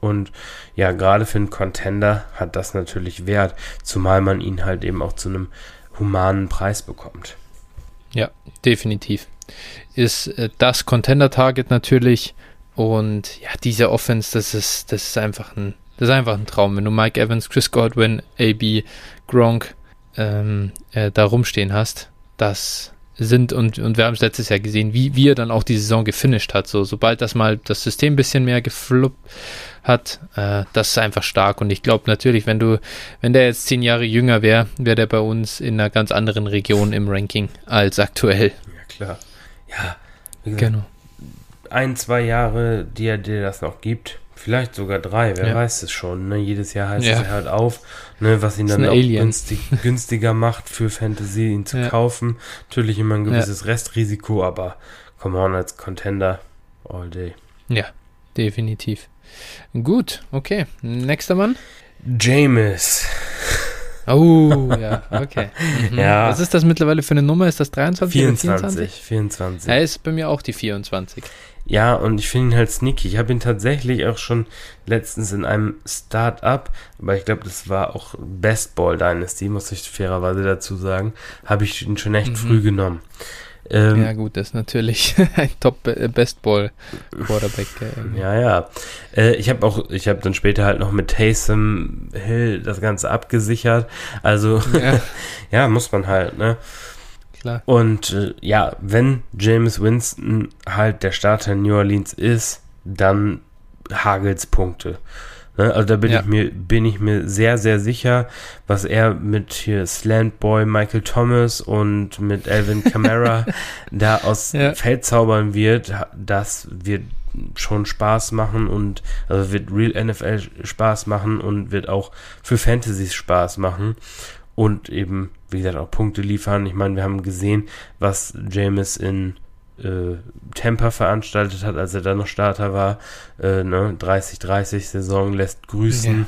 Und ja, gerade für einen Contender hat das natürlich Wert, zumal man ihn halt eben auch zu einem humanen Preis bekommt. Ja, definitiv. Ist äh, das Contender-Target natürlich und ja, diese Offense, das ist, das ist einfach ein, das ist einfach ein Traum. Wenn du Mike Evans, Chris Godwin, AB, Gronk ähm, äh, da rumstehen hast, das sind und, und wir haben es letztes Jahr gesehen, wie, wie er dann auch die Saison gefinisht hat. So, sobald das mal das System ein bisschen mehr gefluppt hat, äh, das ist einfach stark. Und ich glaube natürlich, wenn du, wenn der jetzt zehn Jahre jünger wäre, wäre der bei uns in einer ganz anderen Region im Ranking als aktuell. Ja, klar. Ja, gesagt, genau. Ein, zwei Jahre, die er dir das noch gibt, Vielleicht sogar drei, wer ja. weiß es schon. Ne? Jedes Jahr heißt ja. es halt auf, ne? was ihn dann auch günstig, [LAUGHS] günstiger macht für Fantasy, ihn zu ja. kaufen. Natürlich immer ein gewisses Restrisiko, aber come on, als Contender all day. Ja, definitiv. Gut, okay. Nächster Mann? James. Oh, ja, okay. [LAUGHS] Mhm. Ja. Was ist das mittlerweile für eine Nummer? Ist das 23 24, oder 24? 24. Er ist bei mir auch die 24. Ja, und ich finde ihn halt sneaky. Ich habe ihn tatsächlich auch schon letztens in einem Start-up, aber ich glaube, das war auch Best Ball Dynasty, muss ich fairerweise dazu sagen, habe ich ihn schon echt mhm. früh genommen. Ähm, ja, gut, das ist natürlich [LAUGHS] ein Top äh, Best Ball Quarterback. Äh, ja, ja. Äh, ich habe auch, ich habe dann später halt noch mit Taysom Hill das Ganze abgesichert. Also, ja, [LAUGHS] ja muss man halt, ne? Klar. Und äh, ja, wenn James Winston halt der Starter in New Orleans ist, dann hagelt's Punkte. Ne? Also da bin ja. ich mir bin ich mir sehr sehr sicher, was er mit hier Slant Boy Michael Thomas und mit Alvin [LAUGHS] Kamara da aus ja. Feld zaubern wird, das wird schon Spaß machen und also wird Real NFL Spaß machen und wird auch für Fantasies Spaß machen und eben, wie gesagt, auch Punkte liefern. Ich meine, wir haben gesehen, was James in äh, Tampa veranstaltet hat, als er da noch Starter war. Äh, ne? 30-30 Saison lässt grüßen.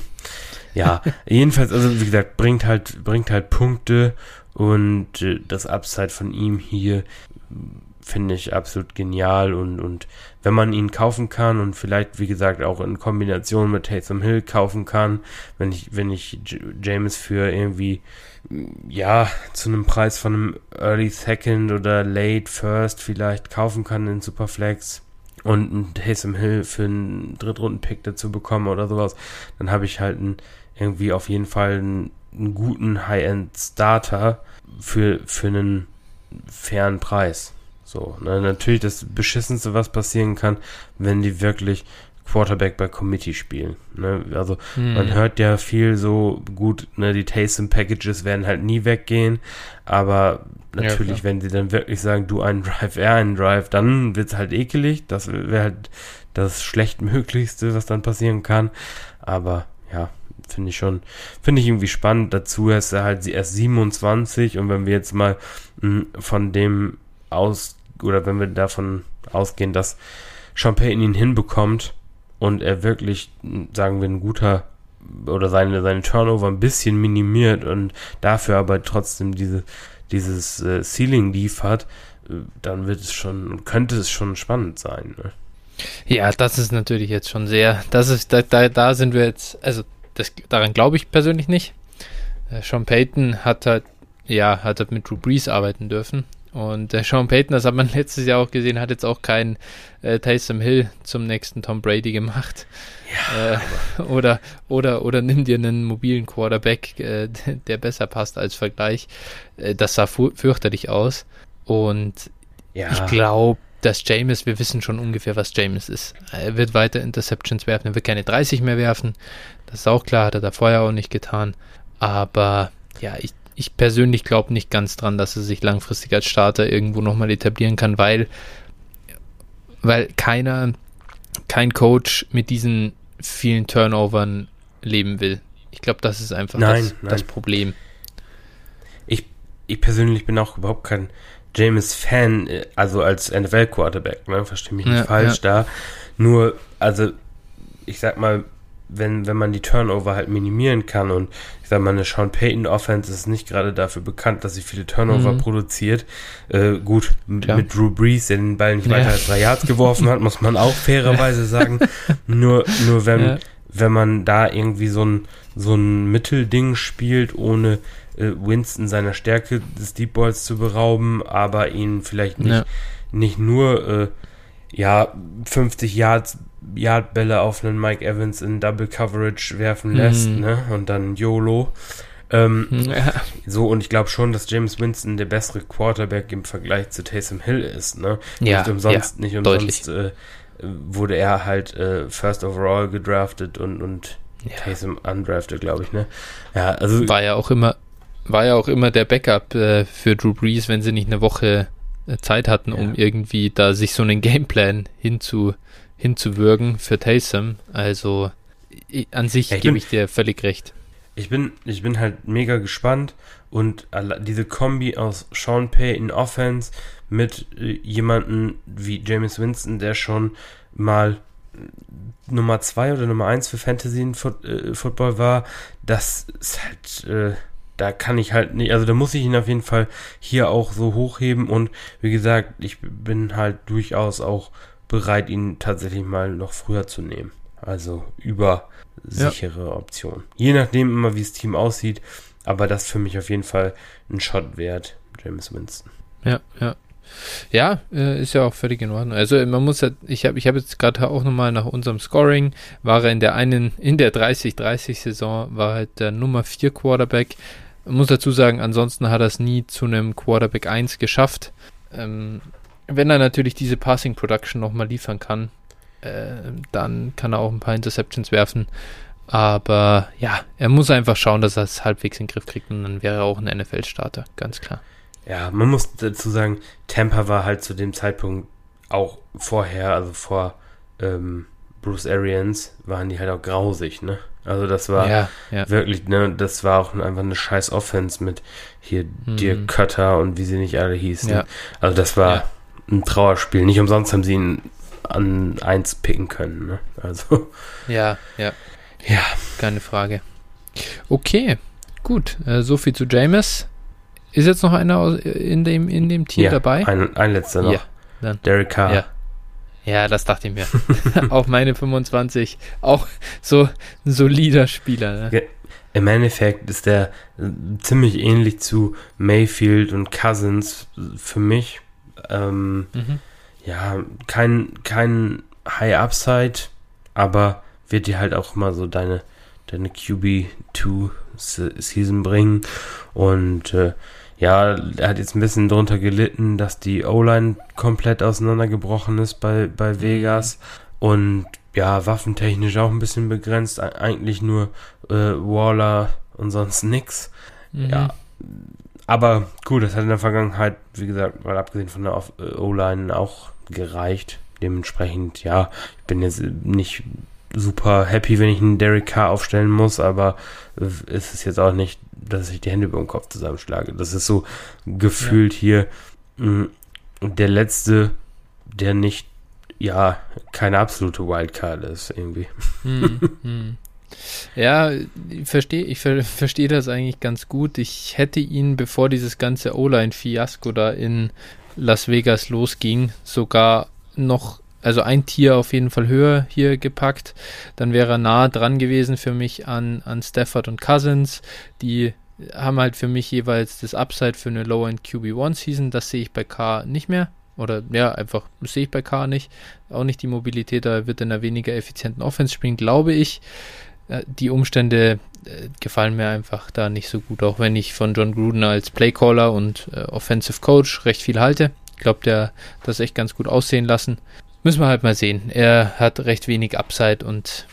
Ja. ja, jedenfalls, also wie gesagt, bringt halt, bringt halt Punkte und äh, das Upside von ihm hier finde ich absolut genial und, und wenn man ihn kaufen kann und vielleicht, wie gesagt, auch in Kombination mit Taysom Hill kaufen kann, wenn ich, wenn ich James für irgendwie, ja, zu einem Preis von einem Early Second oder Late First vielleicht kaufen kann in Superflex und einen Taysom Hill für einen Drittrunden-Pick dazu bekommen oder sowas, dann habe ich halt einen, irgendwie auf jeden Fall einen, einen guten High-End-Starter für, für einen fairen Preis. So, ne, natürlich das Beschissenste, was passieren kann, wenn die wirklich Quarterback bei Committee spielen. Ne? Also hm. man hört ja viel so, gut, ne, die Taysom Packages werden halt nie weggehen, aber natürlich, ja, wenn sie dann wirklich sagen, du einen Drive, er einen Drive, dann wird's halt ekelig. Das wäre halt das schlechtmöglichste, was dann passieren kann. Aber ja, finde ich schon, finde ich irgendwie spannend. Dazu ist er halt erst 27 und wenn wir jetzt mal mh, hm, von dem aus oder wenn wir davon ausgehen, dass Champagne ihn hinbekommt und er wirklich, sagen wir, ein guter oder seine, seine Turnover ein bisschen minimiert und dafür aber trotzdem diese, dieses äh, Ceiling liefert, äh, dann wird es schon, könnte es schon spannend sein. Ne? Ja, das ist natürlich jetzt schon sehr, das ist, da, da, da sind wir jetzt, also das, daran glaube ich persönlich nicht. Äh, Sean Payton hat halt, ja, hat halt mit Drew Brees arbeiten dürfen und der Sean Payton, das hat man [LAUGHS] letztes Jahr auch gesehen, hat jetzt auch keinen äh, Taysom Hill zum nächsten Tom Brady gemacht. Ja, äh, [LAUGHS] oder, oder, oder nimm dir einen mobilen Quarterback, äh, [LAUGHS] der besser passt als Vergleich. Äh, das sah fürchterlich aus. Und ja. ich glaube, dass James, wir wissen schon ungefähr, was James ist. Er wird weiter Interceptions werfen, er wird keine 30 mehr werfen. Das ist auch klar, hat er da vorher auch nicht getan. Aber ja, ich, ich persönlich glaube nicht ganz dran, dass er sich langfristig als Starter irgendwo nochmal etablieren kann, weil, weil keiner, kein Coach mit diesen vielen Turnovern leben will. Ich glaube, das ist einfach nein, das, nein. das, Problem. Ich, ich persönlich bin auch überhaupt kein James-Fan, also als NFL-Quarterback, ne? verstehe mich nicht ja, falsch ja. da. Nur, also, ich sag mal, wenn, wenn man die Turnover halt minimieren kann und ich sag mal, eine Sean Payton Offense ist nicht gerade dafür bekannt, dass sie viele Turnover mhm. produziert. Äh, gut, ja. mit Drew Brees, der den Ball nicht weiter ja. als drei Yards geworfen hat, muss man auch fairerweise [LAUGHS] sagen. Nur, nur wenn, ja. wenn man da irgendwie so ein, so ein Mittelding spielt, ohne äh, Winston seiner Stärke des Deep Balls zu berauben, aber ihn vielleicht nicht, nicht nur äh, ja, 50 Yards Yardbälle auf einen Mike Evans in Double Coverage werfen lässt, mhm. ne? Und dann YOLO. Ähm, [LAUGHS] ja. So, und ich glaube schon, dass James Winston der bessere Quarterback im Vergleich zu Taysom Hill ist, ne? Ja, nicht umsonst, ja, nicht umsonst äh, wurde er halt äh, First Overall gedraftet und, und ja. Taysom undrafted, glaube ich, ne? Ja, also. War ja auch immer, war ja auch immer der Backup äh, für Drew Brees, wenn sie nicht eine Woche äh, Zeit hatten, um irgendwie da sich so einen Gameplan hinzu hinzuwirken für Taysom. Also an sich ja, gebe ich dir völlig recht. Ich bin, ich bin halt mega gespannt und diese Kombi aus Sean Payton Offense mit äh, jemanden wie James Winston, der schon mal Nummer 2 oder Nummer 1 für Fantasy in Foot, äh, Football war, das ist halt, äh, da kann ich halt nicht, also da muss ich ihn auf jeden Fall hier auch so hochheben und wie gesagt, ich bin halt durchaus auch bereit, ihn tatsächlich mal noch früher zu nehmen. Also über sichere ja. Option. Je nachdem immer, wie das Team aussieht, aber das für mich auf jeden Fall ein Shot wert, James Winston. Ja, ja. Ja, äh, ist ja auch völlig in Ordnung. Also man muss ja, ich habe ich hab jetzt gerade auch nochmal nach unserem Scoring, war er in der einen, in der 30-30-Saison, war halt der Nummer 4 Quarterback. Man muss dazu sagen, ansonsten hat er es nie zu einem Quarterback 1 geschafft. Ähm, wenn er natürlich diese Passing Production nochmal liefern kann, äh, dann kann er auch ein paar Interceptions werfen. Aber ja, er muss einfach schauen, dass er es halbwegs in den Griff kriegt und dann wäre er auch ein NFL-Starter, ganz klar. Ja, man muss dazu sagen, Tampa war halt zu dem Zeitpunkt auch vorher, also vor ähm, Bruce Arians, waren die halt auch grausig, ne? Also das war ja, ja. wirklich, ne, das war auch einfach eine scheiß Offense mit hier mhm. Dirk Cutter und wie sie nicht alle hießen. Ja. Also das war, ein Trauerspiel. Nicht umsonst haben sie ihn an eins picken können. Ne? Also. Ja, ja. Ja. Keine Frage. Okay, gut. Äh, so viel zu James. Ist jetzt noch einer in dem, in dem Tier ja, dabei? Ein, ein letzter noch. Ja, dann. Derek Carr. Ja. Ja, das dachte ich mir. [LAUGHS] auch meine 25. Auch so ein solider Spieler. Ne? Im Endeffekt ist der äh, ziemlich ähnlich zu Mayfield und Cousins für mich. Ähm, mhm. Ja, kein, kein High Upside, aber wird dir halt auch immer so deine, deine QB2 Season bringen. Und äh, ja, er hat jetzt ein bisschen drunter gelitten, dass die O-Line komplett auseinandergebrochen ist bei, bei mhm. Vegas. Und ja, waffentechnisch auch ein bisschen begrenzt. Eigentlich nur äh, Waller und sonst nix. Mhm. Ja, aber gut, das hat in der Vergangenheit, wie gesagt, mal abgesehen von der äh, O-Line auch gereicht. Dementsprechend, ja, ich bin jetzt nicht super happy, wenn ich einen Derek Carr aufstellen muss, aber es ist jetzt auch nicht, dass ich die Hände über den Kopf zusammenschlage. Das ist so gefühlt ja. hier mh, mm, der letzte, der nicht, ja, keine absolute Wildcard ist, irgendwie. Hm, hm. Ja, ich verstehe ich ver [LAUGHS] versteh das eigentlich ganz gut. Ich hätte ihn, bevor dieses ganze O-Line-Fiasko da in Las Vegas losging, sogar noch, also ein Tier auf jeden Fall höher hier gepackt. Dann wäre er nah dran gewesen für mich an, an Stafford und Cousins. Die haben halt für mich jeweils das Upside für eine Low-End QB1-Season. Das sehe ich bei K nicht mehr. Oder ja, einfach sehe ich bei K nicht. Auch nicht die Mobilität, da wird in einer weniger effizienten Offense spielen, glaube ich. Die Umstände äh, gefallen mir einfach da nicht so gut, auch wenn ich von John Gruden als Playcaller und äh, Offensive Coach recht viel halte. Ich glaube, der das echt ganz gut aussehen lassen. Müssen wir halt mal sehen. Er hat recht wenig Upside und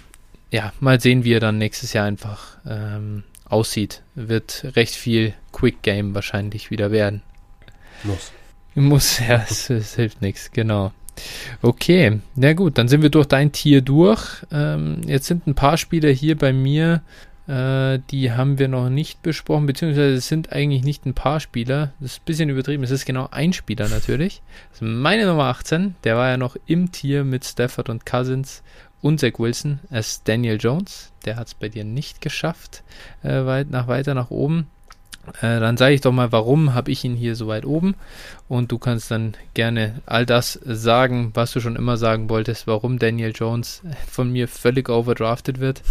ja, mal sehen, wie er dann nächstes Jahr einfach ähm, aussieht. Wird recht viel Quick Game wahrscheinlich wieder werden. Muss. Muss, ja, es, es hilft nichts, genau. Okay, na gut, dann sind wir durch dein Tier durch. Ähm, jetzt sind ein paar Spieler hier bei mir, äh, die haben wir noch nicht besprochen, beziehungsweise es sind eigentlich nicht ein paar Spieler. Das ist ein bisschen übertrieben, es ist genau ein Spieler natürlich. Das ist meine Nummer 18, der war ja noch im Tier mit Stafford und Cousins und Zach Wilson als Daniel Jones. Der hat es bei dir nicht geschafft, äh, weit nach weiter nach oben. Äh, dann sage ich doch mal, warum habe ich ihn hier so weit oben? Und du kannst dann gerne all das sagen, was du schon immer sagen wolltest, warum Daniel Jones von mir völlig overdrafted wird.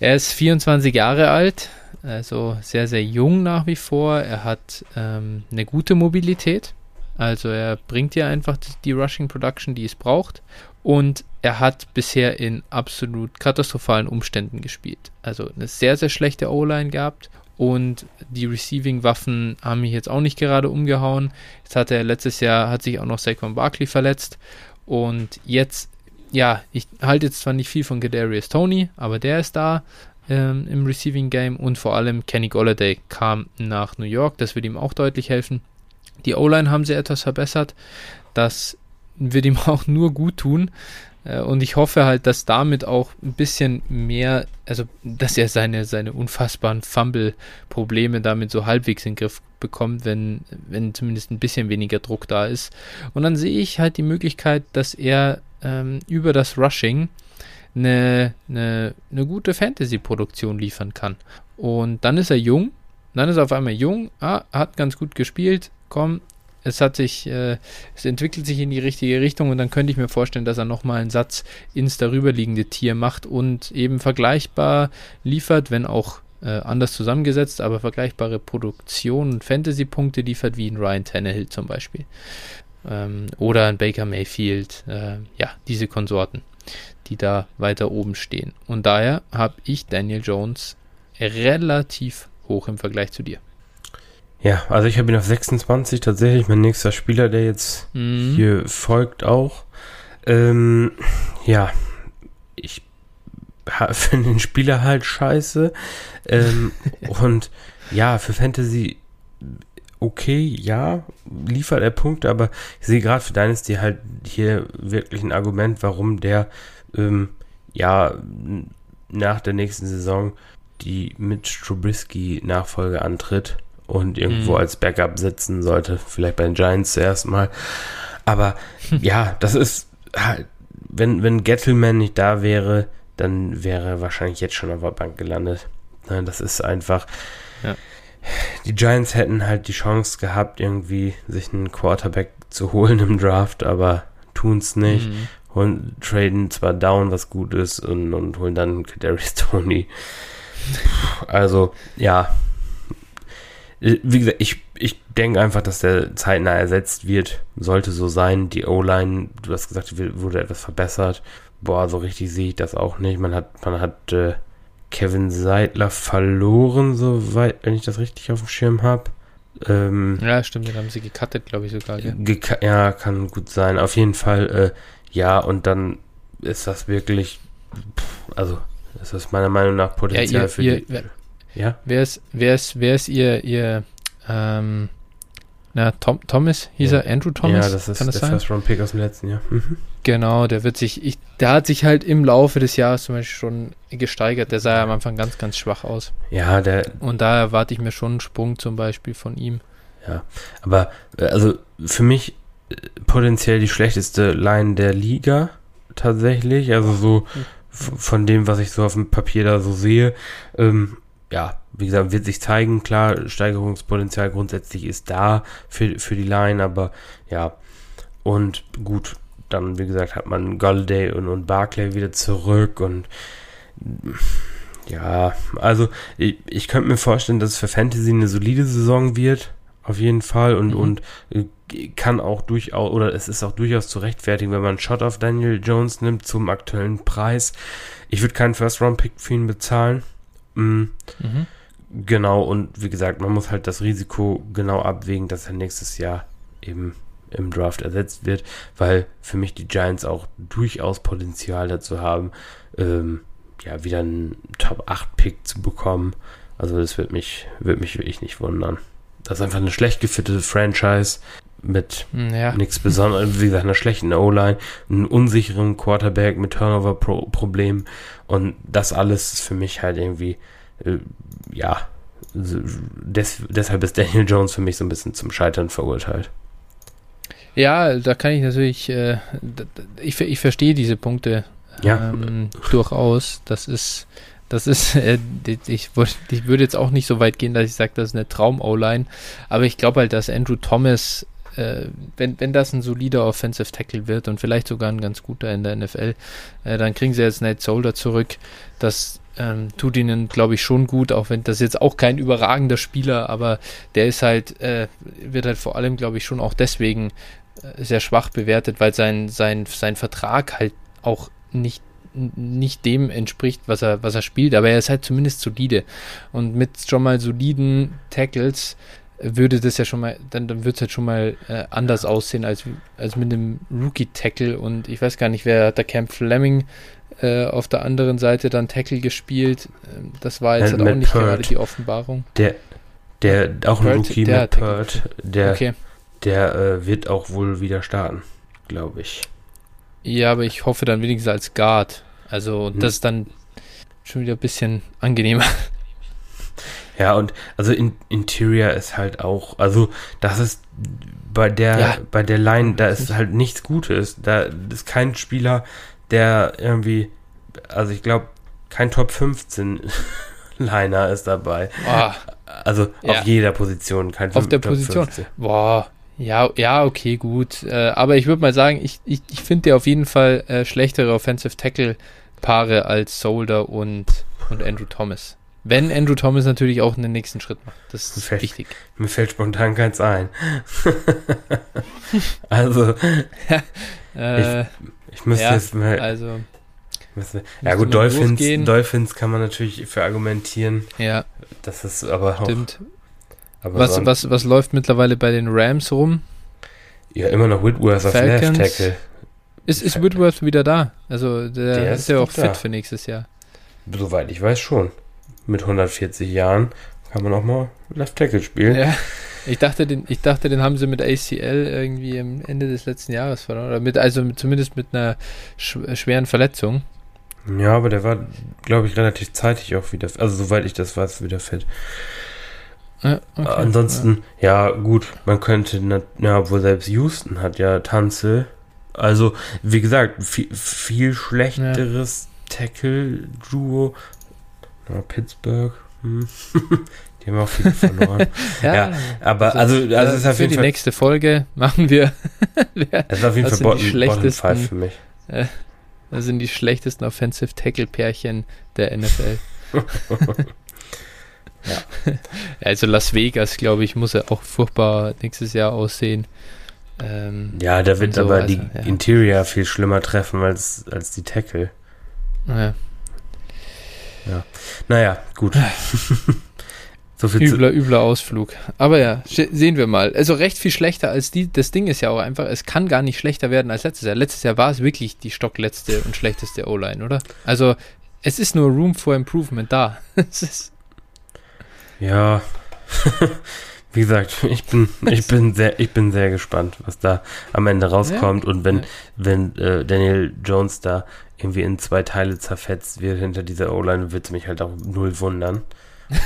Er ist 24 Jahre alt, also sehr, sehr jung nach wie vor. Er hat ähm, eine gute Mobilität. Also er bringt dir einfach die Rushing Production, die es braucht. Und er hat bisher in absolut katastrophalen Umständen gespielt. Also eine sehr, sehr schlechte O-Line gehabt. Und die Receiving-Waffen haben mich jetzt auch nicht gerade umgehauen. Jetzt hat er letztes Jahr, hat sich auch noch Saquon Barkley verletzt. Und jetzt, ja, ich halte jetzt zwar nicht viel von Kadarius Tony, aber der ist da ähm, im Receiving Game. Und vor allem Kenny Golladay kam nach New York. Das wird ihm auch deutlich helfen. Die O-Line haben sie etwas verbessert. Das wird ihm [LAUGHS] auch nur gut tun. Äh, und ich hoffe halt, dass damit auch ein bisschen mehr, also dass er seine, seine unfassbaren Fumble-Probleme damit so halbwegs in den Griff bekommt, wenn, wenn zumindest ein bisschen weniger Druck da ist. Und dann sehe ich halt die Möglichkeit, dass er ähm, über das Rushing eine, eine, eine gute Fantasy-Produktion liefern kann. Und dann ist er jung, dann ist er auf einmal jung, ah, hat ganz gut gespielt, komm, es hat sich, äh, es entwickelt sich in die richtige Richtung und dann könnte ich mir vorstellen, dass er nochmal einen Satz ins darüberliegende Tier macht und eben vergleichbar liefert, wenn auch äh, anders zusammengesetzt, aber vergleichbare Produktion und Fantasy-Punkte liefert, wie ein Ryan Tannehill zum Beispiel. Ähm, oder ein Baker Mayfield, äh, ja, diese Konsorten, die da weiter oben stehen. Und daher habe ich Daniel Jones relativ hoch im Vergleich zu dir. Ja, also ich habe ihn auf 26 tatsächlich, mein nächster Spieler, der jetzt mhm. hier folgt auch. Ähm, ja, ich [LAUGHS] finde den Spieler halt scheiße. Ähm, [LAUGHS] und ja, für Fantasy okay, ja, liefert er Punkte, aber ich sehe gerade für Dynasty halt hier wirklich ein Argument, warum der ähm, ja nach der nächsten Saison die mit Strubisky Nachfolge antritt und irgendwo mhm. als Backup sitzen sollte. Vielleicht bei den Giants zuerst mal. Aber [LAUGHS] ja, das ist halt, wenn, wenn Gettleman nicht da wäre, dann wäre er wahrscheinlich jetzt schon auf der Bank gelandet. Das ist einfach. Ja. Die Giants hätten halt die Chance gehabt, irgendwie sich einen Quarterback zu holen im Draft, aber tun es nicht. Mhm. Und traden zwar down, was gut ist, und, und holen dann Kadarius Tony. [LAUGHS] Also, ja, wie gesagt, ich, ich denke einfach, dass der zeitnah ersetzt wird. Sollte so sein. Die O-Line, du hast gesagt, wurde etwas verbessert. Boah, so richtig sehe ich das auch nicht. Man hat, man hat äh, Kevin Seidler verloren, soweit, wenn ich das richtig auf dem Schirm habe. Ähm, ja, stimmt, den haben sie gecuttet, glaube ich sogar. Geka ja, kann gut sein. Auf jeden Fall, äh, ja, und dann ist das wirklich, pff, also, das ist meiner Meinung nach Potenzial ja, ihr, für ihr, die. Ja. Wer ist, wer ist, wer ist ihr, ihr, ähm, na, Tom, Thomas hieß ja. er, Andrew Thomas? Ja, das ist Kann das der First Round Pick aus dem letzten Jahr. Mhm. Genau, der wird sich, ich, der hat sich halt im Laufe des Jahres zum Beispiel schon gesteigert. Der sah ja am Anfang ganz, ganz schwach aus. Ja, der. Und da erwarte ich mir schon einen Sprung zum Beispiel von ihm. Ja, aber äh, also für mich äh, potenziell die schlechteste Line der Liga tatsächlich. Also so hm. von dem, was ich so auf dem Papier da so sehe. Ähm, ja, wie gesagt, wird sich zeigen. Klar, Steigerungspotenzial grundsätzlich ist da für, für die Line, aber ja. Und gut, dann, wie gesagt, hat man Galladay und, und Barclay wieder zurück und ja, also ich, ich könnte mir vorstellen, dass es für Fantasy eine solide Saison wird, auf jeden Fall und, mhm. und äh, kann auch durchaus, oder es ist auch durchaus zu rechtfertigen, wenn man einen Shot auf Daniel Jones nimmt zum aktuellen Preis. Ich würde keinen First-Round-Pick für ihn bezahlen. Mhm. Mhm. Genau, und wie gesagt, man muss halt das Risiko genau abwägen, dass er nächstes Jahr eben im Draft ersetzt wird, weil für mich die Giants auch durchaus Potenzial dazu haben, ähm, ja, wieder einen Top 8 Pick zu bekommen. Also das wird mich, wird mich wirklich nicht wundern. Das ist einfach eine schlecht gefittete Franchise mit ja. nichts Besonderem, wie gesagt, einer schlechten O-Line, einem unsicheren Quarterback mit Turnover-Problemen und das alles ist für mich halt irgendwie, äh, ja, des, deshalb ist Daniel Jones für mich so ein bisschen zum Scheitern verurteilt. Ja, da kann ich natürlich, äh, ich, ich verstehe diese Punkte Ja. Ähm, durchaus. Das ist, das ist, [LAUGHS] äh, ich, ich würde jetzt auch nicht so weit gehen, dass ich sage, das ist eine Traum-O-Line. Aber ich glaube halt, dass Andrew Thomas, äh, wenn, wenn das ein solider Offensive Tackle wird und vielleicht sogar ein ganz guter in der NFL, äh, dann kriegen sie jetzt Nate Solder zurück. Das ähm, tut ihnen, glaube ich, schon gut, auch wenn das jetzt auch kein überragender Spieler, aber der ist halt, äh, wird halt vor allem, glaube ich, schon auch deswegen äh, sehr schwach bewertet, weil sein, sein, sein Vertrag halt auch nicht nicht dem entspricht, was er, was er spielt, aber er ist halt zumindest solide. Und mit schon mal soliden Tackles würde das ja schon mal, dann, dann wird es halt schon mal äh, anders aussehen als, als mit einem Rookie-Tackle. Und ich weiß gar nicht, wer hat der Camp Fleming äh, auf der anderen Seite dann Tackle gespielt. Ähm, das war jetzt halt auch nicht Pert. gerade die Offenbarung. Der, der auch ein Pert, Rookie der mit Pert, der, okay. der äh, wird auch wohl wieder starten, glaube ich. Ja, aber ich hoffe dann wenigstens als Guard. Also hm. das ist dann schon wieder ein bisschen angenehmer. Ja, und also in, Interior ist halt auch, also das ist bei der, ja. bei der Line, da ist halt nichts Gutes. Da ist kein Spieler, der irgendwie, also ich glaube, kein Top 15 [LAUGHS] Liner ist dabei. Oh. Also ja. auf jeder Position, kein Auf der Top Position. 15. Boah, ja, ja, okay, gut. Äh, aber ich würde mal sagen, ich, ich, ich finde dir auf jeden Fall äh, schlechtere Offensive Tackle Paare als Solder und, und Andrew Thomas. Wenn Andrew Thomas natürlich auch einen nächsten Schritt macht. Das ist fällt, wichtig. Mir fällt spontan keins ein. [LAUGHS] also, [LAUGHS] ich, ich müsste ja, jetzt mal. Also, müsste, ja, gut, Dolphins, Dolphins kann man natürlich für argumentieren. Ja. Das ist aber auch. Stimmt. Aber was, was, was läuft mittlerweile bei den Rams rum? Ja, immer noch Whitworth auf Left Tackle. Ist, ist Whitworth wieder da? Also, der, der ist ja auch fit da. für nächstes Jahr. Soweit ich weiß schon mit 140 Jahren kann man auch mal Left Tackle spielen. Ja. Ich dachte, den, ich dachte, den haben sie mit ACL irgendwie am Ende des letzten Jahres verloren. Oder mit, also mit, zumindest mit einer sch schweren Verletzung. Ja, aber der war, glaube ich, relativ zeitig auch wieder, also soweit ich das weiß, wieder fit. Ja, okay, Ansonsten, ja. ja. gut, man könnte, ja, obwohl selbst Houston hat ja Tanze. Also, wie gesagt, viel, viel schlechteres ja. Tackle-Duo ja, Pittsburgh. Hm. [LAUGHS] Die haben auch viel verloren. [LAUGHS] ja, ja, aber also, also, also ist auf für die Fall, nächste Folge [LAUGHS] machen wir. das ist auf jeden Fall bottom, bottom five für mich. Äh, das sind die schlechtesten Offensive Tackle Pärchen der NFL. ja. Also Las Vegas, glaube ich, muss ja auch furchtbar nächstes Jahr aussehen. Ähm, ja, da wird so, aber also, die ja. Interior viel schlimmer treffen als, als die Tackle. Ja. Ja. Naja, gut. [LAUGHS] so viel übler, übler Ausflug. Aber ja, sehen wir mal. Also recht viel schlechter als die. Das Ding ist ja auch einfach, es kann gar nicht schlechter werden als letztes Jahr. Letztes Jahr war es wirklich die stockletzte und schlechteste O-Line, oder? Also es ist nur Room for Improvement da. [LAUGHS] ja. Wie gesagt, [LAUGHS] ich bin, ich bin sehr, ich bin sehr gespannt, was da am Ende rauskommt. Und wenn, wenn äh, Daniel Jones da irgendwie in zwei Teile zerfetzt wird hinter dieser O-Line, wird es mich halt auch null wundern.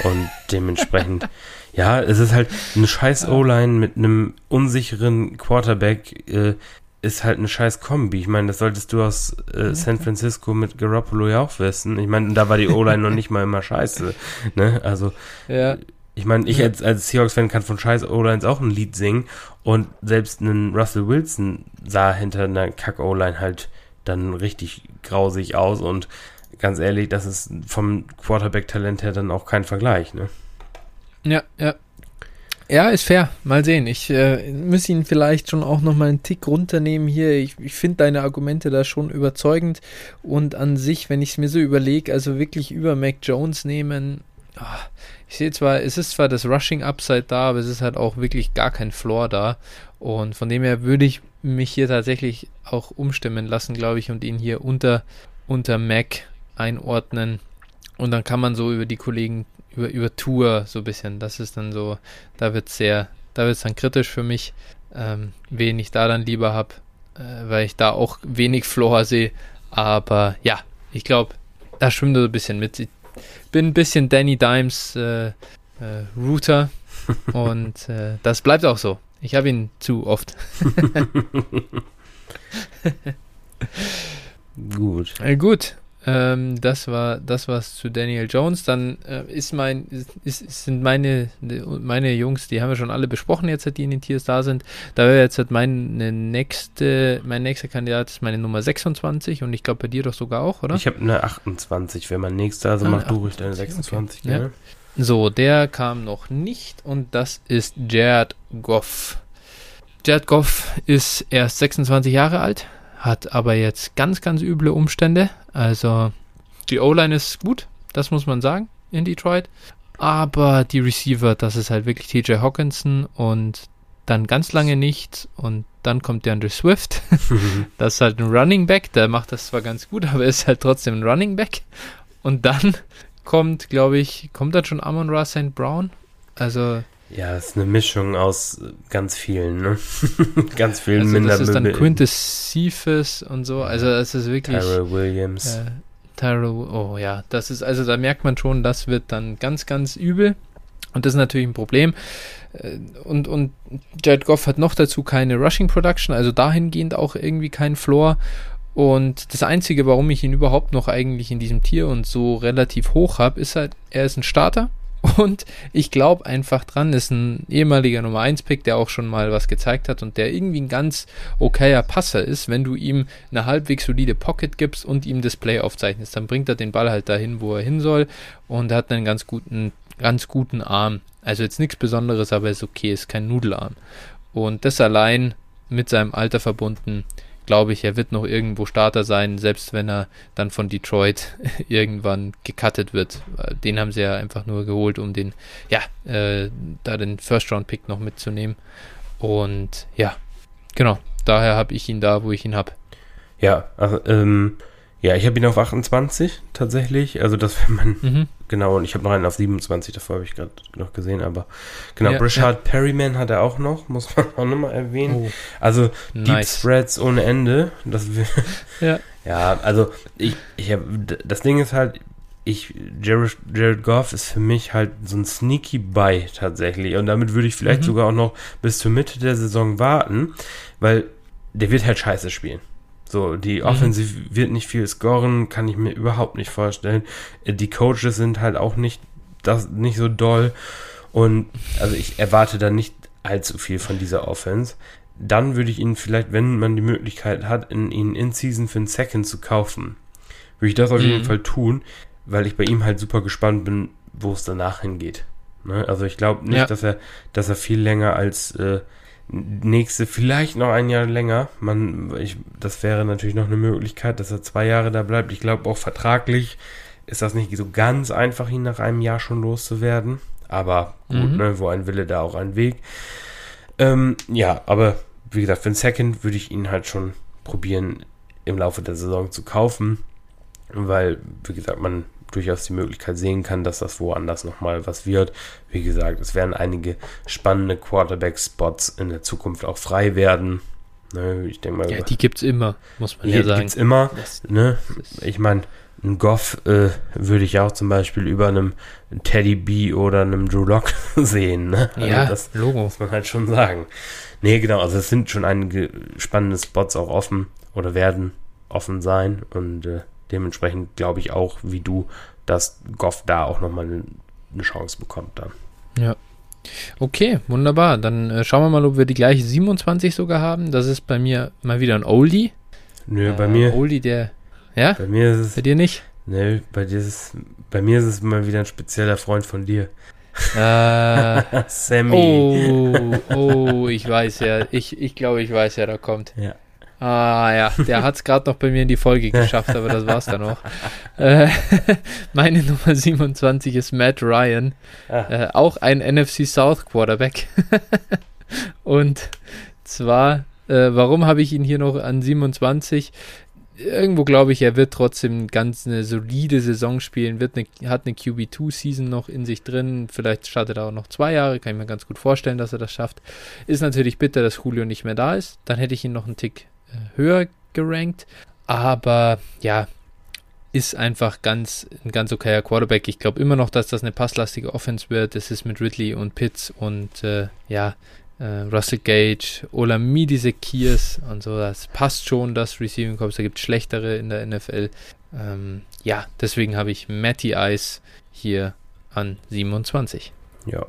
Und [LAUGHS] dementsprechend, ja, es ist halt eine scheiß O-Line mit einem unsicheren Quarterback, äh, ist halt eine scheiß Kombi. Ich meine, das solltest du aus äh, San Francisco mit Garoppolo ja auch wissen. Ich meine, da war die O-Line noch [LAUGHS] nicht mal immer scheiße. Ne? Also, ja. Ich meine, ich als, als Seahawks-Fan kann von scheiß O-Lines auch ein Lied singen und selbst einen Russell Wilson sah hinter einer Kack-O-Line halt dann richtig grausig aus und ganz ehrlich, das ist vom Quarterback-Talent her dann auch kein Vergleich, ne? Ja, ja. Ja, ist fair. Mal sehen. Ich äh, muss ihn vielleicht schon auch noch mal einen Tick runternehmen hier. Ich, ich finde deine Argumente da schon überzeugend. Und an sich, wenn ich es mir so überlege, also wirklich über Mac Jones nehmen, ich sehe zwar, es ist zwar das Rushing Upside da, aber es ist halt auch wirklich gar kein Floor da. Und von dem her würde ich mich hier tatsächlich auch umstimmen lassen, glaube ich, und ihn hier unter, unter Mac einordnen. Und dann kann man so über die Kollegen, über, über Tour so ein bisschen, das ist dann so, da wird es sehr, da wird es dann kritisch für mich, ähm, wen ich da dann lieber habe, äh, weil ich da auch wenig Floor sehe. Aber ja, ich glaube, da schwimmt er so ein bisschen mit. Bin ein bisschen Danny Dimes äh, äh, Router [LAUGHS] und äh, das bleibt auch so. Ich habe ihn zu oft. [LAUGHS] [LAUGHS] Gut. gut. Äh, ähm, das war das was zu Daniel Jones. Dann äh, ist mein ist, sind meine meine Jungs, die haben wir schon alle besprochen jetzt, die in den Tiers da sind. Da wäre jetzt halt meine nächste mein nächster Kandidat ist meine Nummer 26 und ich glaube bei dir doch sogar auch, oder? Ich habe eine 28, wenn man nächster, also ah, mach du ruhig deine 26. Okay. Ja. So, der kam noch nicht und das ist Jared Goff. Jared Goff ist erst 26 Jahre alt, hat aber jetzt ganz, ganz üble Umstände. Also die O-Line ist gut, das muss man sagen, in Detroit. Aber die Receiver, das ist halt wirklich TJ Hawkinson und dann ganz lange nicht und dann kommt der Andrew Swift. [LAUGHS] das ist halt ein Running Back, der macht das zwar ganz gut, aber ist halt trotzdem ein Running Back. Und dann kommt, glaube ich, kommt dann schon Amon Ra St. Brown. Also ja, es ist eine Mischung aus ganz vielen, ne? [LAUGHS] ganz vielen also Minder. Das ist dann Quintus Cephas und so. Also es ist wirklich. Tyrell Williams. Äh, Tyrell, oh ja, das ist, also da merkt man schon, das wird dann ganz, ganz übel. Und das ist natürlich ein Problem. Äh, und, und Jared Goff hat noch dazu keine Rushing Production, also dahingehend auch irgendwie kein Floor. Und das Einzige, warum ich ihn überhaupt noch eigentlich in diesem Tier und so relativ hoch habe, ist halt, er ist ein Starter und ich glaube einfach dran, ist ein ehemaliger Nummer 1 Pick, der auch schon mal was gezeigt hat und der irgendwie ein ganz okayer Passer ist, wenn du ihm eine halbwegs solide Pocket gibst und ihm das Play aufzeichnest, dann bringt er den Ball halt dahin, wo er hin soll und hat einen ganz guten, ganz guten Arm. Also jetzt nichts Besonderes, aber ist okay, ist kein Nudelarm. Und das allein mit seinem Alter verbunden, glaube ich, er wird noch irgendwo Starter sein, selbst wenn er dann von Detroit [LAUGHS] irgendwann gecuttet wird. Den haben sie ja einfach nur geholt, um den, ja, äh, da den First-Round-Pick noch mitzunehmen. Und ja, genau, daher habe ich ihn da, wo ich ihn habe. Ja, also, ähm, ja, ich habe ihn auf 28 tatsächlich. Also das wäre mein mhm. genau und ich habe noch einen auf 27, davor habe ich gerade noch gesehen, aber genau, ja, Brashard ja. Perryman hat er auch noch, muss man [LAUGHS] auch nochmal erwähnen. Oh, also nice. Deep Spreads ohne Ende. Das [LAUGHS] ja. ja, also ich, ich hab, das Ding ist halt, ich, Jared, Jared Goff ist für mich halt so ein sneaky Buy tatsächlich. Und damit würde ich vielleicht mhm. sogar auch noch bis zur Mitte der Saison warten, weil der wird halt scheiße spielen. So, die mhm. Offensive wird nicht viel scoren, kann ich mir überhaupt nicht vorstellen. Äh, die Coaches sind halt auch nicht, das, nicht so doll. Und also ich erwarte da nicht allzu viel von dieser Offense. Dann würde ich ihn vielleicht, wenn man die Möglichkeit hat, in, ihn in Season für einen Second zu kaufen, würde ich das auf mhm. jeden Fall tun, weil ich bei ihm halt super gespannt bin, wo es danach hingeht. Ne? Also ich glaube nicht, ja. dass er, dass er viel länger als äh, nächste vielleicht noch ein Jahr länger. Man, ich, das wäre natürlich noch eine Möglichkeit, dass er zwei Jahre da bleibt. Ich glaube auch vertraglich ist das nicht so ganz einfach, ihn nach einem Jahr schon loszuwerden. Aber gut, mhm. ne, wo ein Wille, da auch ein Weg. Ähm, ja, aber wie gesagt, für ein Second würde ich ihn halt schon probieren, im Laufe der Saison zu kaufen. Weil, wie gesagt, man durchaus die Möglichkeit sehen kann, dass das woanders nochmal was wird. Wie gesagt, es werden einige spannende Quarterback-Spots in der Zukunft auch frei werden. Ne, ich denke mal. Ja, die gibt es immer, muss man ja sagen. Die gibt es immer. Ne? Ich meine, ein Goff äh, würde ich auch zum Beispiel über einem Teddy B oder einem Drew Lock [LAUGHS] sehen. Ne? Also ja, das Logo. muss man halt schon sagen. Nee, genau, also es sind schon einige spannende Spots auch offen oder werden offen sein und äh, Dementsprechend glaube ich auch, wie du, dass Goff da auch nochmal eine, eine Chance bekommt dann. Ja. Okay, wunderbar. Dann äh, schauen wir mal, ob wir die gleiche 27 sogar haben. Das ist bei mir mal wieder ein Oldie. Nö, äh, bei mir. Oldie, der. Ja? Bei mir ist es. Bei dir nicht? Nö, bei dir ist es. Bei mir ist es mal wieder ein spezieller Freund von dir. Äh, [LAUGHS] Sammy. Oh, oh, ich weiß ja. Ich, ich glaube, ich weiß ja, da kommt. Ja. Ah ja, der hat es gerade noch bei mir in die Folge geschafft, aber das war's dann auch. Äh, [LAUGHS] meine Nummer 27 ist Matt Ryan, ah. äh, auch ein NFC South Quarterback. [LAUGHS] Und zwar, äh, warum habe ich ihn hier noch an 27? Irgendwo glaube ich, er wird trotzdem ganz eine solide Saison spielen, wird eine, hat eine QB2-Season noch in sich drin. Vielleicht startet er auch noch zwei Jahre, kann ich mir ganz gut vorstellen, dass er das schafft. Ist natürlich bitter, dass Julio nicht mehr da ist. Dann hätte ich ihn noch einen Tick höher gerankt. Aber ja, ist einfach ganz, ein ganz okayer Quarterback. Ich glaube immer noch, dass das eine passlastige Offense wird. Es ist mit Ridley und Pitts und äh, ja, äh, Russell Gage, Olamide Sekiers und so. Das passt schon, das Receiving Corps. Da gibt es schlechtere in der NFL. Ähm, ja, deswegen habe ich Matty Ice hier an 27. Ja,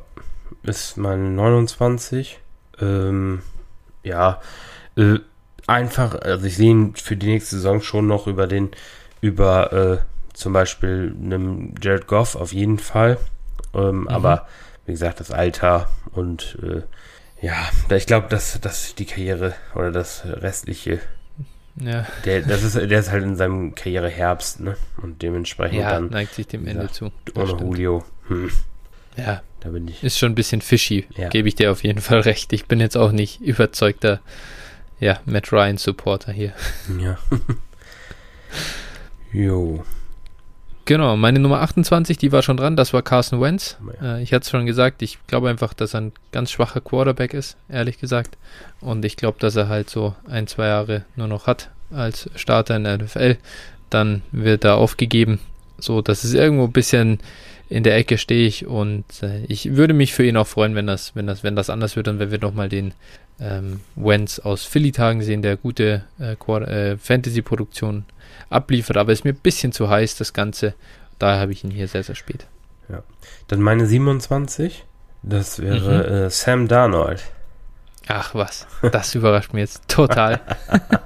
ist mein 29. Ähm, ja, äh, einfach, also ich sehe ihn für die nächste Saison schon noch über den, über äh, zum Beispiel einem Jared Goff auf jeden Fall. Ähm, mhm. Aber wie gesagt, das Alter und äh, ja, ich glaube, dass, dass die Karriere oder das restliche, ja. der, das ist, der ist halt in seinem Karriereherbst, ne? Und dementsprechend ja, dann. neigt sich dem Ende zu. Ohne Julio. Hm. Ja, da bin ich. Ist schon ein bisschen fishy, ja. gebe ich dir auf jeden Fall recht. Ich bin jetzt auch nicht überzeugter, ja, Matt Ryan Supporter hier. Ja. [LAUGHS] jo. Genau, meine Nummer 28, die war schon dran, das war Carson Wentz. Äh, ich hatte es schon gesagt, ich glaube einfach, dass er ein ganz schwacher Quarterback ist, ehrlich gesagt. Und ich glaube, dass er halt so ein, zwei Jahre nur noch hat als Starter in der NFL. Dann wird er aufgegeben. So, das ist irgendwo ein bisschen in der Ecke stehe ich und äh, ich würde mich für ihn auch freuen, wenn das, wenn das, wenn das anders wird und wenn wir nochmal den ähm, Wentz aus Philly-Tagen sehen, der gute äh, äh, Fantasy-Produktion abliefert, aber ist mir ein bisschen zu heiß, das Ganze. Daher habe ich ihn hier sehr, sehr spät. Ja. Dann meine 27, das wäre mhm. äh, Sam Darnold. Ach was, das überrascht mich jetzt total.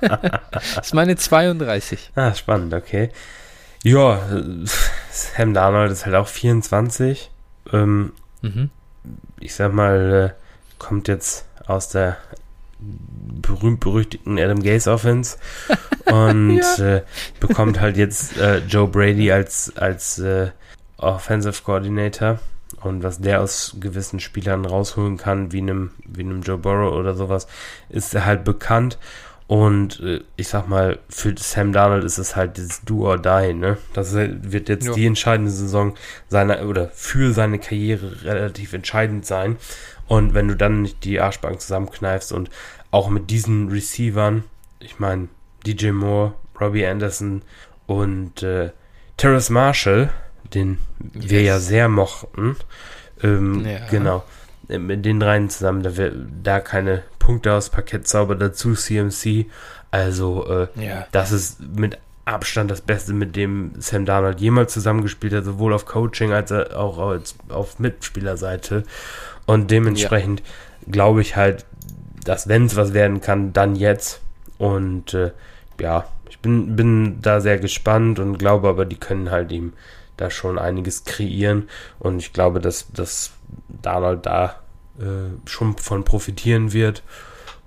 [LAUGHS] das ist meine 32. Ah, spannend, okay. Ja, [LAUGHS] Sam Darnold ist halt auch 24. Ähm, mhm. Ich sag mal, äh, kommt jetzt aus der berühmt-berüchtigten Adam Gaze Offense [LAUGHS] und ja. äh, bekommt halt jetzt äh, Joe Brady als, als äh, Offensive Coordinator und was der aus gewissen Spielern rausholen kann, wie einem, wie einem Joe Burrow oder sowas, ist halt bekannt. Und äh, ich sag mal, für Sam Darnold ist es halt dieses Do or Die, ne? Das wird jetzt ja. die entscheidende Saison seiner oder für seine Karriere relativ entscheidend sein. Und wenn du dann nicht die Arschbank zusammenkneifst und auch mit diesen Receivern, ich meine, DJ Moore, Robbie Anderson und äh, Terrace Marshall, den yes. wir ja sehr mochten, ähm, ja. genau, mit den dreien zusammen, da, wir, da keine Punkte aus Parkett sauber dazu, CMC, also äh, ja. das ist mit Abstand das Beste, mit dem Sam Darnold jemals zusammengespielt hat, sowohl auf Coaching als auch als auf Mitspielerseite. Und dementsprechend ja. glaube ich halt, dass wenn es was werden kann, dann jetzt. Und äh, ja, ich bin, bin da sehr gespannt und glaube aber, die können halt ihm da schon einiges kreieren. Und ich glaube, dass, dass Donald da äh, schon von profitieren wird.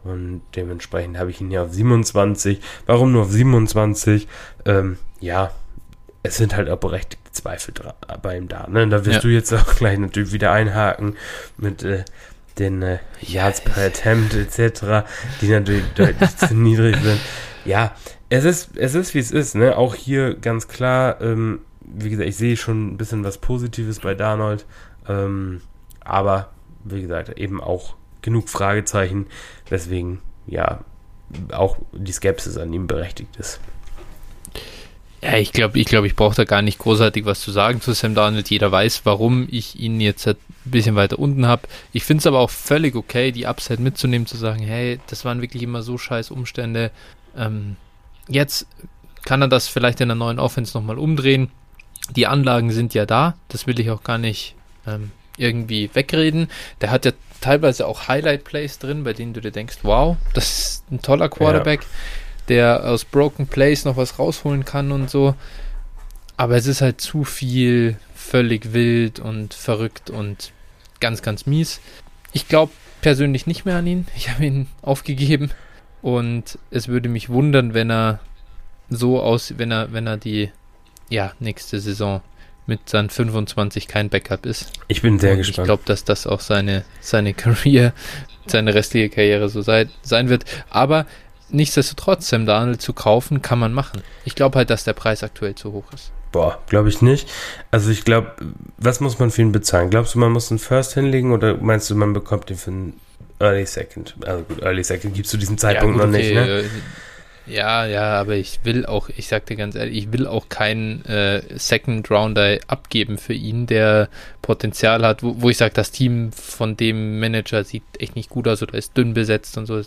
Und dementsprechend habe ich ihn ja auf 27. Warum nur auf 27? Ähm, ja, es sind halt auch berechtigte Zweifel bei ihm da. Ne? Da wirst ja. du jetzt auch gleich natürlich wieder einhaken mit äh, den äh, Yards per Attempt etc., die natürlich [LAUGHS] deutlich zu niedrig sind. Ja, es ist, es ist wie es ist. Ne? Auch hier ganz klar, ähm, wie gesagt, ich sehe schon ein bisschen was Positives bei Darnold. Ähm, aber wie gesagt, eben auch genug Fragezeichen, weswegen ja auch die Skepsis an ihm berechtigt ist. Ja, ich glaube, ich, glaub, ich brauche da gar nicht großartig was zu sagen zu Sam Darnold. Jeder weiß, warum ich ihn jetzt ein bisschen weiter unten habe. Ich finde es aber auch völlig okay, die Upside mitzunehmen, zu sagen, hey, das waren wirklich immer so scheiß Umstände. Ähm, jetzt kann er das vielleicht in der neuen Offense nochmal umdrehen. Die Anlagen sind ja da, das will ich auch gar nicht ähm, irgendwie wegreden. Der hat ja teilweise auch Highlight-Plays drin, bei denen du dir denkst, wow, das ist ein toller Quarterback. Ja der aus Broken Place noch was rausholen kann und so. Aber es ist halt zu viel völlig wild und verrückt und ganz, ganz mies. Ich glaube persönlich nicht mehr an ihn. Ich habe ihn [LAUGHS] aufgegeben. Und es würde mich wundern, wenn er so aus, wenn er, wenn er die ja, nächste Saison mit seinen 25 kein Backup ist. Ich bin sehr und gespannt. Ich glaube, dass das auch seine, seine Career, seine restliche Karriere so sei, sein wird. Aber nichtsdestotrotz, Sam Darnold zu kaufen, kann man machen. Ich glaube halt, dass der Preis aktuell zu hoch ist. Boah, glaube ich nicht. Also ich glaube, was muss man für ihn bezahlen? Glaubst du, man muss einen First hinlegen oder meinst du, man bekommt ihn für einen Early Second? Also gut, Early Second gibst du diesen Zeitpunkt ja, gut, noch okay, nicht, ne? Ja, ja, aber ich will auch, ich sag dir ganz ehrlich, ich will auch keinen äh, Second Rounder abgeben für ihn, der Potenzial hat, wo, wo ich sage, das Team von dem Manager sieht echt nicht gut aus oder ist dünn besetzt und so.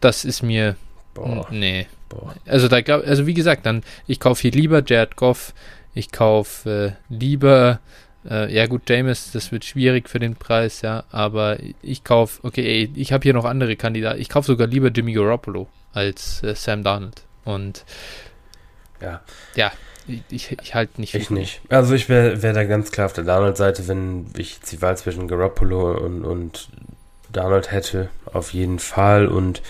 Das ist mir. Boah. Nee. Boah. Also da glaub, also wie gesagt, dann, ich kaufe hier lieber Jared Goff, ich kaufe äh, lieber äh, ja gut, James, das wird schwierig für den Preis, ja, aber ich kaufe, okay, ey, ich habe hier noch andere Kandidaten. Ich kaufe sogar lieber Jimmy Garoppolo als äh, Sam Darnold. Und ja, ja ich, ich halte nicht. Ich nicht. Also ich wäre wär da ganz klar auf der Darnold-Seite, wenn ich die Wahl zwischen Garoppolo und, und Darnold hätte, auf jeden Fall. Und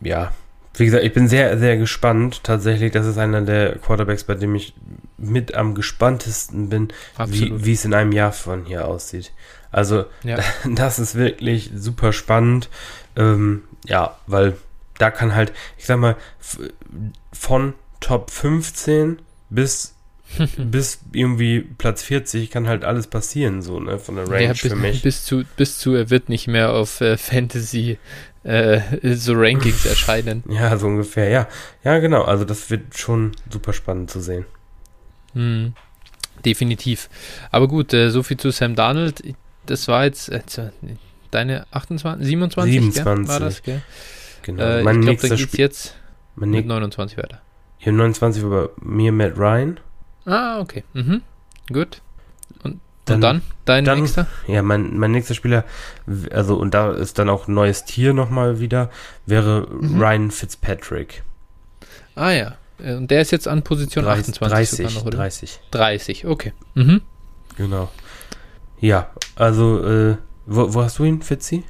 ja, wie gesagt, ich bin sehr, sehr gespannt. Tatsächlich, das ist einer der Quarterbacks, bei dem ich mit am gespanntesten bin, wie, wie es in einem Jahr von hier aussieht. Also, ja. [LAUGHS] das ist wirklich super spannend. Ähm, ja, weil da kann halt, ich sag mal, von Top 15 bis [LAUGHS] bis irgendwie Platz 40 kann halt alles passieren, so, ne, von der Range ja, bis, für mich. Bis zu, bis zu, er wird nicht mehr auf äh, Fantasy äh, so Rankings [LAUGHS] erscheinen. Ja, so ungefähr, ja. Ja, genau, also das wird schon super spannend zu sehen. Hm, definitiv. Aber gut, äh, so viel zu Sam Darnold. Das war jetzt äh, deine 28, 27, 27. Gell? war das, gell? Genau. Äh, mein ich glaube, da geht's jetzt mit 29 weiter. Hier 29 über mir Matt Ryan. Ah, okay. Mhm. Gut. Und dann, und dann dein dann, nächster? Ja, mein, mein nächster Spieler, also und da ist dann auch ein neues Tier nochmal wieder, wäre mhm. Ryan Fitzpatrick. Ah ja. Äh, und der ist jetzt an Position 30, 28 30, noch, oder? 30. 30, okay. Mhm. Genau. Ja, also, äh, wo, wo hast du ihn, Fitzi?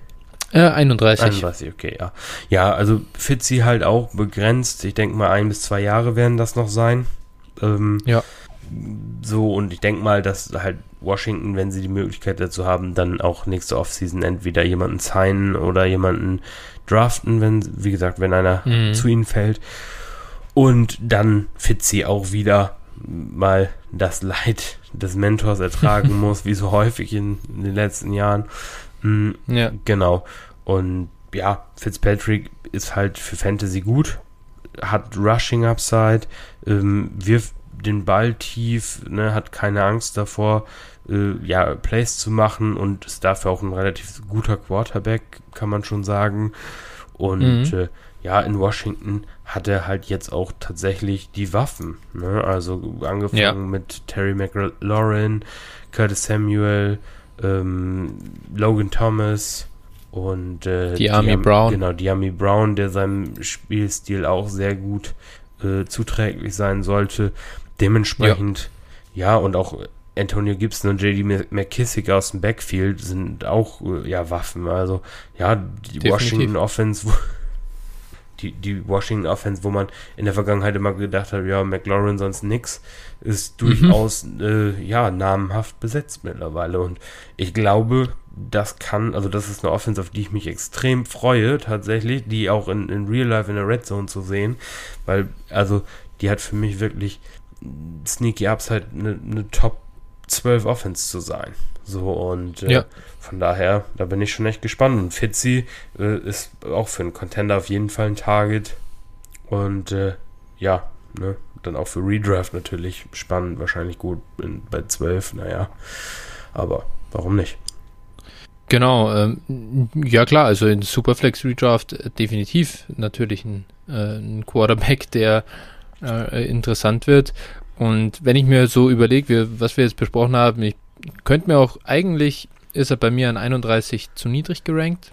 Äh, 31. 31, okay, ja. Ja, also Fitzi halt auch begrenzt. Ich denke mal, ein bis zwei Jahre werden das noch sein. Ähm, ja. So, und ich denke mal, dass halt Washington, wenn sie die Möglichkeit dazu haben, dann auch nächste Offseason entweder jemanden signen oder jemanden draften, wenn, wie gesagt, wenn einer mhm. zu ihnen fällt. Und dann Fitzi auch wieder mal das Leid des Mentors ertragen [LAUGHS] muss, wie so häufig in, in den letzten Jahren. Mhm, ja. Genau. Und ja, Fitzpatrick ist halt für Fantasy gut, hat Rushing Upside, ähm, wirft den Ball tief, ne, hat keine Angst davor, äh, ja, Plays zu machen und ist dafür auch ein relativ guter Quarterback, kann man schon sagen. Und mhm. äh, ja, in Washington hat er halt jetzt auch tatsächlich die Waffen. Ne? Also angefangen ja. mit Terry McLaurin, Curtis Samuel, ähm, Logan Thomas und äh, die Army Brown. Genau, die Army Brown, der seinem Spielstil auch sehr gut äh, zuträglich sein sollte. Dementsprechend, ja. ja, und auch Antonio Gibson und JD McKissick aus dem Backfield sind auch äh, ja Waffen. Also ja, die Definitiv. Washington Offense [LAUGHS] die, die Washington Offense, wo man in der Vergangenheit immer gedacht hat, ja, McLaurin sonst nix, ist mhm. durchaus mhm. äh, ja namenhaft besetzt mittlerweile. Und ich glaube, das kann, also das ist eine Offense, auf die ich mich extrem freue, tatsächlich, die auch in, in Real Life in der Red Zone zu sehen, weil, also, die hat für mich wirklich sneaky Upside, eine, eine Top 12 Offense zu sein. So und äh, ja. von daher, da bin ich schon echt gespannt. Und Fitzy äh, ist auch für einen Contender auf jeden Fall ein Target. Und äh, ja, ne, dann auch für Redraft natürlich spannend, wahrscheinlich gut in, bei 12, naja. Aber warum nicht? Genau, ähm, ja klar, also in Superflex Redraft äh, definitiv natürlich ein, äh, ein Quarterback, der äh, interessant wird. Und wenn ich mir so überlege, was wir jetzt besprochen haben, ich könnte mir auch, eigentlich ist er bei mir an 31 zu niedrig gerankt.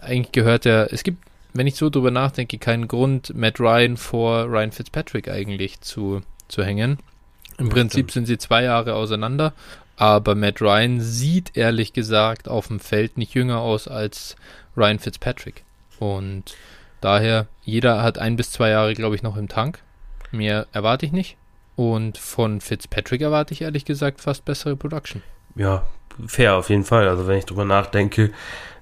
Eigentlich gehört er, es gibt, wenn ich so drüber nachdenke, keinen Grund, Matt Ryan vor Ryan Fitzpatrick eigentlich zu, zu hängen. Im ja, Prinzip stimmt. sind sie zwei Jahre auseinander, aber Matt Ryan sieht ehrlich gesagt auf dem Feld nicht jünger aus als Ryan Fitzpatrick. Und daher, jeder hat ein bis zwei Jahre, glaube ich, noch im Tank. Mehr erwarte ich nicht. Und von Fitzpatrick erwarte ich ehrlich gesagt fast bessere Production. Ja, fair auf jeden Fall. Also wenn ich drüber nachdenke,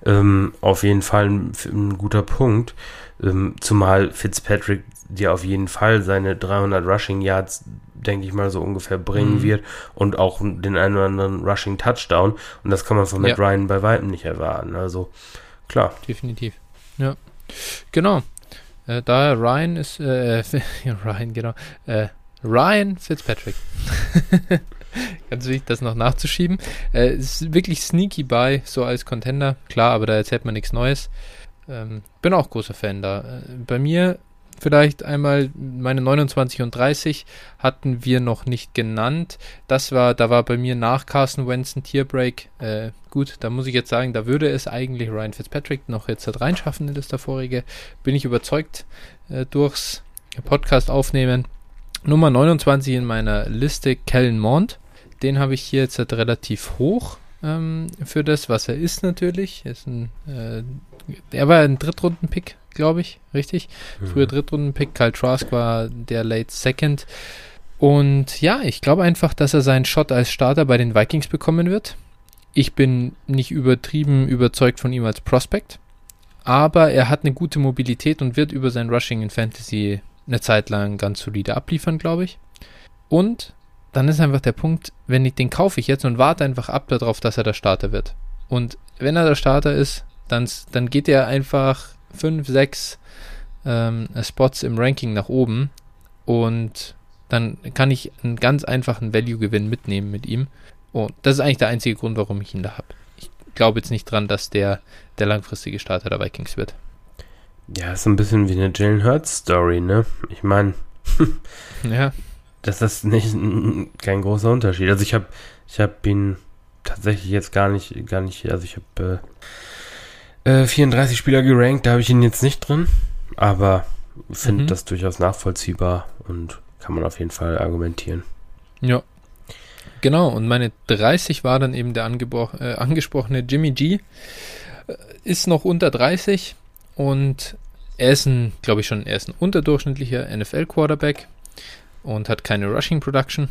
ähm, auf jeden Fall ein, ein guter Punkt. Ähm, zumal Fitzpatrick dir auf jeden Fall seine 300 Rushing Yards, denke ich mal, so ungefähr bringen mhm. wird und auch den einen oder anderen Rushing Touchdown. Und das kann man von Matt ja. Ryan bei weitem nicht erwarten. Also klar. Definitiv. Ja. Genau. Äh, daher Ryan ist, äh, [LAUGHS] Ryan, genau, äh, Ryan Fitzpatrick. [LAUGHS] Ganz wichtig, das noch nachzuschieben. Äh, ist wirklich sneaky bei, so als Contender. Klar, aber da erzählt man nichts Neues. Ähm, bin auch großer Fan da. Äh, bei mir vielleicht einmal meine 29 und 30 hatten wir noch nicht genannt. Das war, da war bei mir nach Carson Wentz ein Tierbreak. Äh, gut, da muss ich jetzt sagen, da würde es eigentlich Ryan Fitzpatrick noch jetzt halt reinschaffen in das davorige. Bin ich überzeugt äh, durchs Podcast aufnehmen. Nummer 29 in meiner Liste, Kellen Mond. Den habe ich hier jetzt halt relativ hoch ähm, für das, was er ist natürlich. Er, ist ein, äh, er war ein Drittrunden-Pick, glaube ich, richtig? Mhm. Früher Drittrunden-Pick. Kyle Trask war der Late Second. Und ja, ich glaube einfach, dass er seinen Shot als Starter bei den Vikings bekommen wird. Ich bin nicht übertrieben überzeugt von ihm als Prospect, aber er hat eine gute Mobilität und wird über sein Rushing in Fantasy eine Zeit lang ganz solide abliefern, glaube ich. Und dann ist einfach der Punkt, wenn ich den kaufe ich jetzt und warte einfach ab darauf, dass er der Starter wird. Und wenn er der Starter ist, dann, dann geht er einfach 5, 6 ähm, Spots im Ranking nach oben und dann kann ich einen ganz einfachen Value-Gewinn mitnehmen mit ihm. Und das ist eigentlich der einzige Grund, warum ich ihn da habe. Ich glaube jetzt nicht dran, dass der der langfristige Starter der Vikings wird. Ja, ist so ein bisschen wie eine Jalen Hurts Story, ne? Ich meine, [LAUGHS] ja. Das ist nicht kein großer Unterschied. Also ich habe ich habe ihn tatsächlich jetzt gar nicht gar nicht, also ich habe äh, äh, 34 Spieler gerankt, da habe ich ihn jetzt nicht drin, aber finde mhm. das durchaus nachvollziehbar und kann man auf jeden Fall argumentieren. Ja. Genau, und meine 30 war dann eben der äh, angesprochene Jimmy G. Äh, ist noch unter 30, und er ist ein, glaube ich schon, er ist ein unterdurchschnittlicher NFL-Quarterback und hat keine Rushing Production.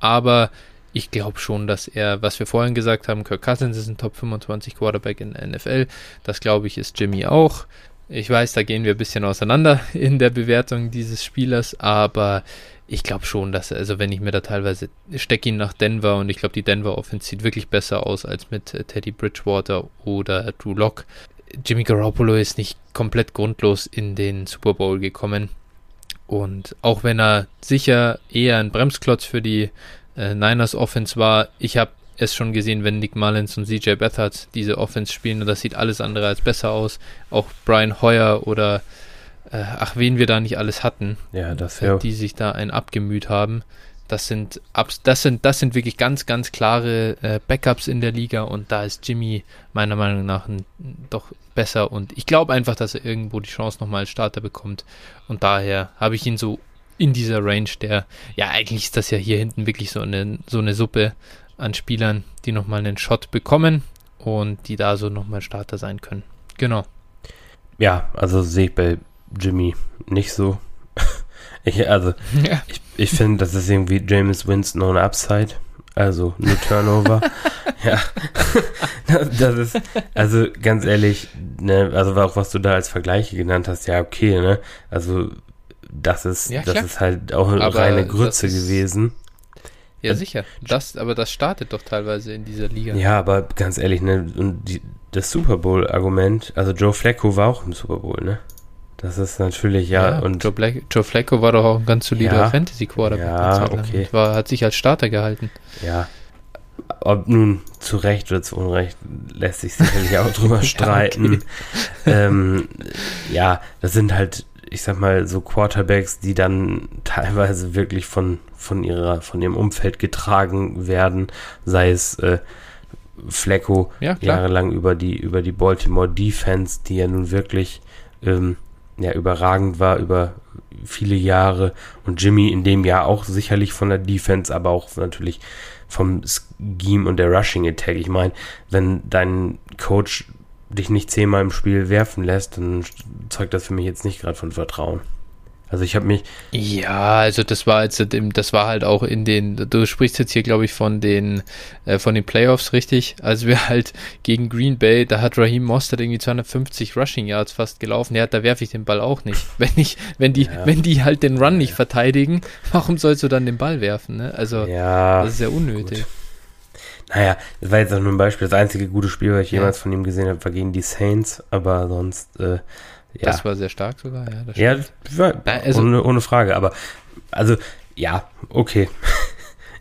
Aber ich glaube schon, dass er, was wir vorhin gesagt haben, Kirk Cousins ist ein Top 25 Quarterback in der NFL. Das glaube ich ist Jimmy auch. Ich weiß, da gehen wir ein bisschen auseinander [LAUGHS] in der Bewertung dieses Spielers, aber ich glaube schon, dass, also wenn ich mir da teilweise, stecke ihn nach Denver und ich glaube, die Denver Offense sieht wirklich besser aus als mit äh, Teddy Bridgewater oder Drew Locke. Jimmy Garoppolo ist nicht komplett grundlos in den Super Bowl gekommen. Und auch wenn er sicher eher ein Bremsklotz für die äh, Niners Offense war, ich habe es schon gesehen, wenn Nick Mullins und CJ Beathard diese Offense spielen und das sieht alles andere als besser aus. Auch Brian Hoyer oder äh, ach, wen wir da nicht alles hatten, ja, das, ja. die sich da ein abgemüht haben. Das sind, das sind, das sind wirklich ganz, ganz klare äh, Backups in der Liga und da ist Jimmy meiner Meinung nach doch besser und ich glaube einfach, dass er irgendwo die Chance nochmal als Starter bekommt und daher habe ich ihn so in dieser Range, der, ja, eigentlich ist das ja hier hinten wirklich so eine, so eine Suppe an Spielern, die nochmal einen Shot bekommen und die da so nochmal Starter sein können. Genau. Ja, also sehe ich bei Jimmy nicht so. Ich, also, [LAUGHS] ja. ich, ich finde, das ist irgendwie James Winston ohne Upside. Also, nur Turnover. [LAUGHS] ja. [LAUGHS] das ist, also, ganz ehrlich, ne, also auch was du da als Vergleiche genannt hast, ja, okay, ne? Also, das ist, ja, das ist halt auch eine aber reine Grütze gewesen. Ja, sicher. Das, aber das startet doch teilweise in dieser Liga. Ja, aber ganz ehrlich, ne, und die, das Super Bowl-Argument, also Joe Flacco war auch im Super Bowl, ne? Das ist natürlich, ja. ja und Joe, Black, Joe Flacco war doch auch ein ganz solider ja, Fantasy-Quarterback. Ja, okay. War, hat sich als Starter gehalten. Ja. Ob nun zu Recht oder zu Unrecht, lässt sich sicherlich auch drüber [LAUGHS] streiten. ja, ähm, ja, das sind halt, ich sag mal, so Quarterbacks, die dann teilweise wirklich von, von ihrer, von ihrem Umfeld getragen werden, sei es äh, Flecko ja, jahrelang über die, über die Baltimore Defense, die ja nun wirklich ähm, ja überragend war über viele Jahre und Jimmy in dem Jahr auch sicherlich von der Defense, aber auch natürlich vom Scheme und der Rushing Attack. Ich meine, wenn dein Coach dich nicht zehnmal im Spiel werfen lässt, dann zeugt das für mich jetzt nicht gerade von Vertrauen. Also ich habe mich. Ja, also das war jetzt, das war halt auch in den, du sprichst jetzt hier, glaube ich, von den, äh, von den Playoffs, richtig? Also wir halt gegen Green Bay, da hat Raheem Mostert irgendwie 250 Rushing Yards fast gelaufen. Ja, da werfe ich den Ball auch nicht. [LAUGHS] Wenn ich, wenn die, ja. wenn die halt den Run nicht verteidigen, warum sollst du dann den Ball werfen? Ne? Also ja, das ist ja unnötig. Gut. Naja, das war jetzt auch nur ein Beispiel. Das einzige gute Spiel, was ich jemals von ihm gesehen habe, war gegen die Saints, aber sonst, äh, Ja. Das war sehr stark sogar, ja. Ja, war, Nein, also- ohne, ohne Frage, aber also ja, okay. [LAUGHS]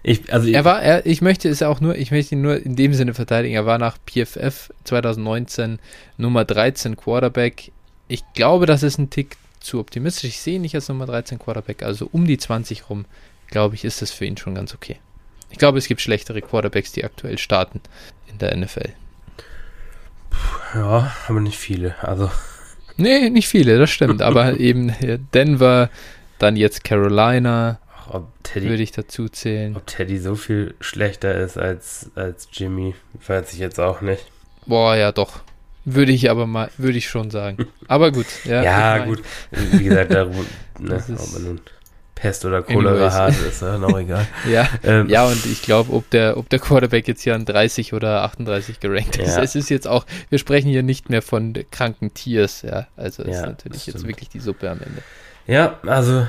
Ich, also Er war, er, ich möchte es auch nur, ich möchte ihn nur in dem Sinne verteidigen. Er war nach PFF 2019 Nummer 13 Quarterback. Ich glaube, das ist ein Tick zu optimistisch. Ich sehe ihn nicht als Nummer 13 Quarterback, also um die 20 rum, glaube ich, ist das für ihn schon ganz okay. Ich glaube, es gibt schlechtere Quarterbacks, die aktuell starten in der NFL. ja, aber nicht viele. Also Nee, nicht viele, das stimmt. [LAUGHS] Aber eben Denver, dann jetzt Carolina, ach, ob Teddy, würde ich dazu zählen. ob Teddy so viel schlechter ist als, als Jimmy, weiß ich jetzt auch nicht. Boah, ja doch. Würde ich aber mal, würde ich schon sagen. [LAUGHS] Aber gut. Ja, Ja, gut. Wie gesagt, da, [LAUGHS] ne, ob man nun Pest oder Cholera hat, ist ja noch egal. [LAUGHS] Ja, Ähm, ja, und ich glaube, ob der, ob der Quarterback jetzt hier an 30 oder 38 gerankt ist, Ja. es ist jetzt auch, wir sprechen hier nicht mehr von kranken Tiers, ja. Also Ja, ist natürlich jetzt wirklich die Suppe am Ende. Ja, also